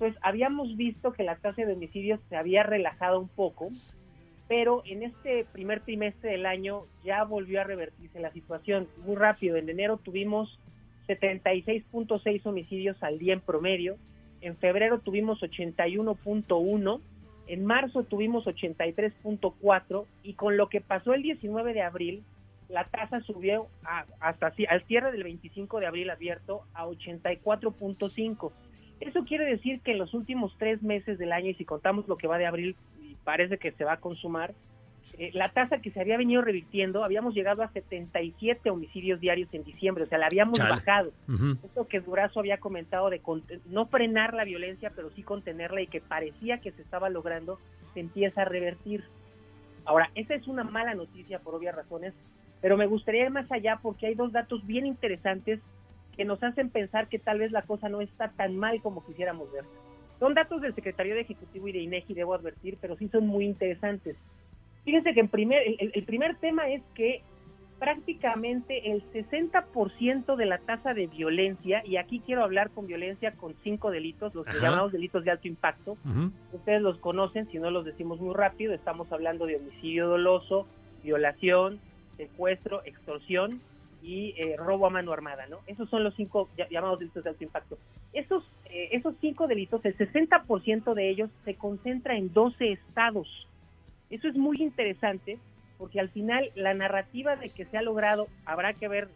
Es, habíamos visto que la tasa de homicidios se había relajado un poco, pero en este primer trimestre del año ya volvió a revertirse la situación muy rápido. En enero tuvimos 76.6 homicidios al día en promedio, en febrero tuvimos 81.1, en marzo tuvimos 83.4 y con lo que pasó el 19 de abril, la tasa subió a- hasta al cierre del 25 de abril abierto a 84.5. Eso quiere decir que en los últimos tres meses del año, y si contamos lo que va de abril, parece que se va a consumar, eh, la tasa que se había venido revirtiendo, habíamos llegado a 77 homicidios diarios en diciembre, o sea, la habíamos Chale. bajado. Ujú. Esto que Durazo había comentado de no frenar la violencia, pero sí contenerla y que parecía que se estaba logrando, se empieza a revertir. Ahora, esa es una mala noticia por obvias razones, pero me gustaría ir más allá porque hay dos datos bien interesantes que nos hacen pensar que tal vez la cosa no está tan mal como quisiéramos ver. Son datos del Secretario de Ejecutivo y de INEGI, debo advertir, pero sí son muy interesantes. Fíjense que en primer, el, el primer tema es que prácticamente el 60% de la tasa de violencia, y aquí quiero hablar con violencia con cinco delitos, los que llamamos delitos de alto impacto, ustedes los conocen, si no los decimos muy rápido, estamos hablando de homicidio doloso, violación, secuestro, extorsión y eh, robo a mano armada, ¿no? Esos son los cinco ll- llamados delitos de alto impacto. Esos, eh, esos cinco delitos, el 60% de ellos se concentra en 12 estados. Eso es muy interesante porque al final la narrativa de que se ha logrado, habrá que ver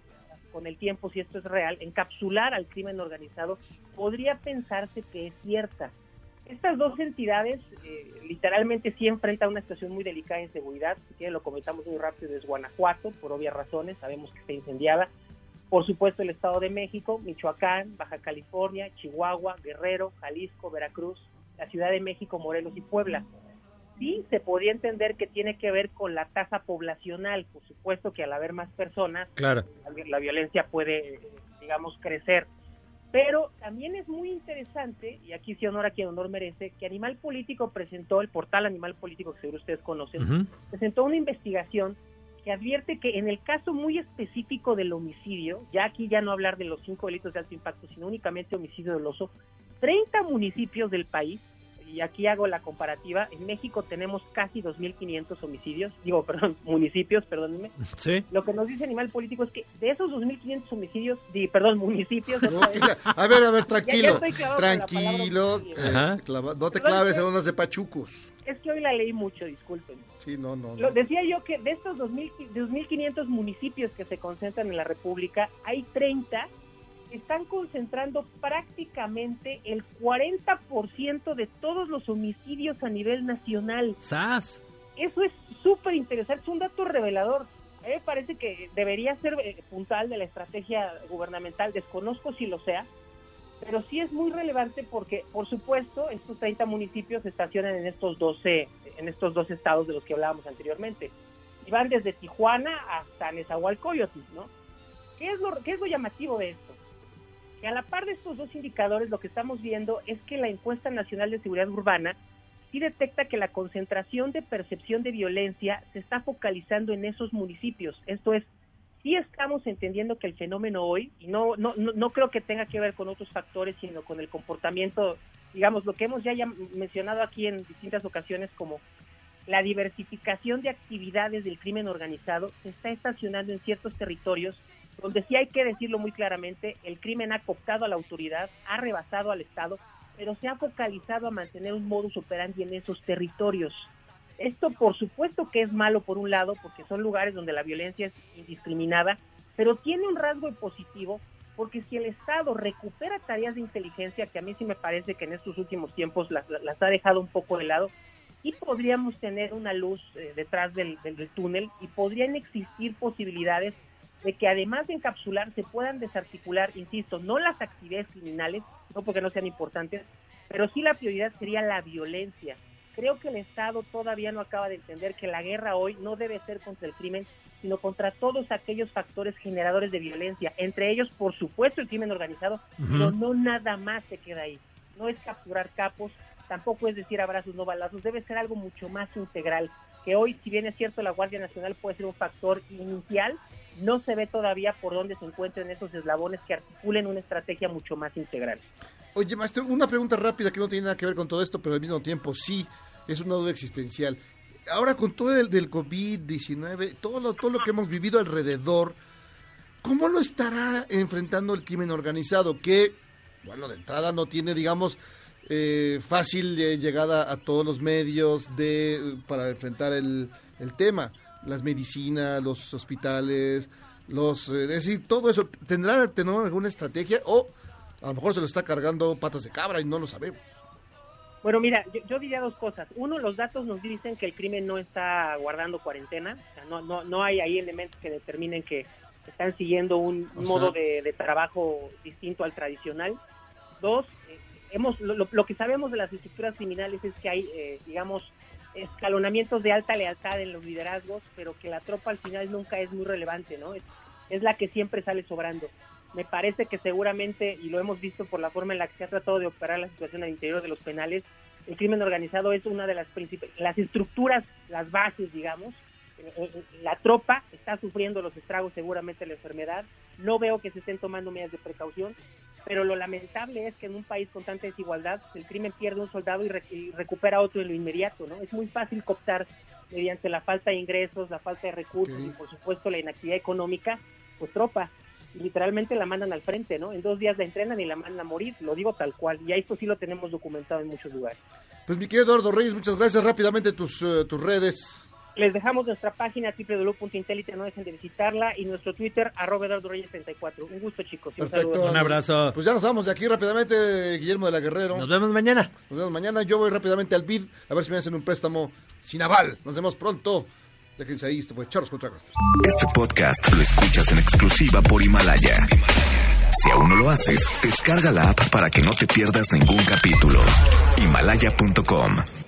con el tiempo si esto es real, encapsular al crimen organizado, podría pensarse que es cierta. Estas dos entidades eh, literalmente sí enfrentan una situación muy delicada en seguridad. Si quieren lo comentamos muy rápido, es Guanajuato, por obvias razones, sabemos que está incendiada. Por supuesto el Estado de México, Michoacán, Baja California, Chihuahua, Guerrero, Jalisco, Veracruz, la Ciudad de México, Morelos y Puebla. Sí, se podría entender que tiene que ver con la tasa poblacional, por supuesto que al haber más personas, Claro. la, la violencia puede, digamos, crecer. Pero también es muy interesante, y aquí sí honor a quien honor merece, que Animal Político presentó, el portal Animal Político que seguro ustedes conocen, presentó una investigación que advierte que en el caso muy específico del homicidio, ya aquí ya no hablar de los cinco delitos de alto impacto, sino únicamente homicidio doloso, 30 municipios del país, y aquí hago la comparativa, en México tenemos casi 2.500 homicidios, digo, perdón, municipios, perdónenme, Sí. lo que nos dice Animal Político es que de esos 2.500 homicidios, di- perdón, municipios... No, a ver, a ver, Ya- ya tranquilo. palabra tranquilo. eh, Ajá. clava- no te Perdón, claves es en unas de pachucos. Es que hoy la leí mucho, disculpen. Sí, no, no. Lo, no. decía yo que de estos 2.000 2.500 municipios que se concentran en la República, hay 30 están concentrando prácticamente el 40% de todos los homicidios a nivel nacional. ¡Sas! Eso es súper interesante, es un dato revelador. A mí me parece que debería ser eh, puntal de la estrategia gubernamental, desconozco si lo sea, pero sí es muy relevante porque, por supuesto, estos 30 municipios se estacionan en estos 12, en estos dos estados de los que hablábamos anteriormente. Y van desde Tijuana hasta Nezahualcóyotl, ¿no? ¿Qué es, lo, ¿Qué es lo llamativo de esto? Que a la par de estos dos indicadores, lo que estamos viendo es que la encuesta nacional de seguridad urbana sí detecta que la concentración de percepción de violencia se está focalizando en esos municipios. Esto es, sí estamos entendiendo que el fenómeno hoy, y no, no, no, no creo que tenga que ver con otros factores, sino con el comportamiento, digamos, lo que hemos ya mencionado aquí en distintas ocasiones como la diversificación de actividades del crimen organizado se está estacionando en ciertos territorios donde sí hay que decirlo muy claramente, el crimen ha cooptado a la autoridad, ha rebasado al Estado, pero se ha focalizado a mantener un modus operandi en esos territorios. Esto por supuesto que es malo por un lado, porque son lugares donde la violencia es indiscriminada, pero tiene un rasgo positivo porque si el Estado recupera tareas de inteligencia, que a mí sí me parece que en estos últimos tiempos las, las ha dejado un poco de lado, y podríamos tener una luz eh, detrás del, túnel y podrían existir posibilidades de que además de encapsular se puedan desarticular, insisto, no las actividades criminales, no porque no sean importantes, pero sí la prioridad sería la violencia. Creo que el Estado todavía no acaba de entender que la guerra hoy no debe ser contra el crimen, sino contra todos aquellos factores generadores de violencia, entre ellos, por supuesto, el crimen organizado, pero no nada más se queda ahí. No es capturar capos, tampoco es decir abrazos, no balazos, debe ser algo mucho más integral, que hoy, si bien es cierto, la Guardia Nacional puede ser un factor inicial, no se ve todavía por dónde se encuentran esos eslabones que articulen una estrategia mucho más integral. Oye, maestro, una pregunta rápida que no tiene nada que ver con todo esto, pero al mismo tiempo sí, es una duda existencial. Ahora con todo el del COVID-19, todo lo, todo lo que hemos vivido alrededor, ¿cómo lo estará enfrentando el crimen organizado? Que, bueno, de entrada no tiene, digamos, eh, fácil eh, llegada a todos los medios de para enfrentar el, el tema. Las medicinas, los hospitales, los, eh, es decir, todo eso. ¿Tendrá tener alguna estrategia o a lo mejor se lo está cargando patas de cabra y no lo sabemos? Bueno, mira, yo, yo diría dos cosas. Uno, los datos nos dicen que el crimen no está guardando cuarentena. O sea, no, no, no hay ahí elementos que determinen que están siguiendo un O modo sea- de, de trabajo distinto al tradicional. Dos, eh, hemos, lo, lo- lo que sabemos de las estructuras criminales es que hay, eh, digamos, escalonamientos de alta lealtad en los liderazgos, pero que la tropa al final nunca es muy relevante, ¿no? Es, es la que siempre sale sobrando. Me parece que seguramente, y lo hemos visto por la forma en la que se ha tratado de operar la situación al interior de los penales, el crimen organizado es una de las principales, las estructuras, las bases, digamos. Eh, eh, La tropa está sufriendo los estragos seguramente la enfermedad. No veo que se estén tomando medidas de precaución, pero lo lamentable es que en un país con tanta desigualdad, el crimen pierde un soldado y, re- y recupera otro en lo inmediato, ¿no? Es muy fácil cooptar mediante la falta de ingresos, la falta de recursos y por supuesto la inactividad económica, pues tropa. Y literalmente la mandan al frente, ¿no? En dos días la entrenan y la mandan a morir, lo digo tal cual. Y a esto sí lo tenemos documentado en muchos lugares. Pues mi querido Eduardo Reyes, muchas gracias. Rápidamente tus, eh, tus redes. Les dejamos nuestra página www.intelite, no dejen de visitarla, y nuestro Twitter, arroba Eduardo Reyes 34. Un gusto, chicos. y un Perfecto. saludo. Pues ya nos vamos de aquí rápidamente, Guillermo de la Guerrero. Nos vemos mañana. Nos vemos mañana. Yo voy rápidamente al BID a ver si me hacen un préstamo sin aval. Nos vemos pronto. Déjense ahí, esto fue Charlos contra Gastros. Este podcast lo escuchas en exclusiva por Himalaya. Si aún no lo haces, descarga la app para que no te pierdas ningún capítulo. Himalaya.com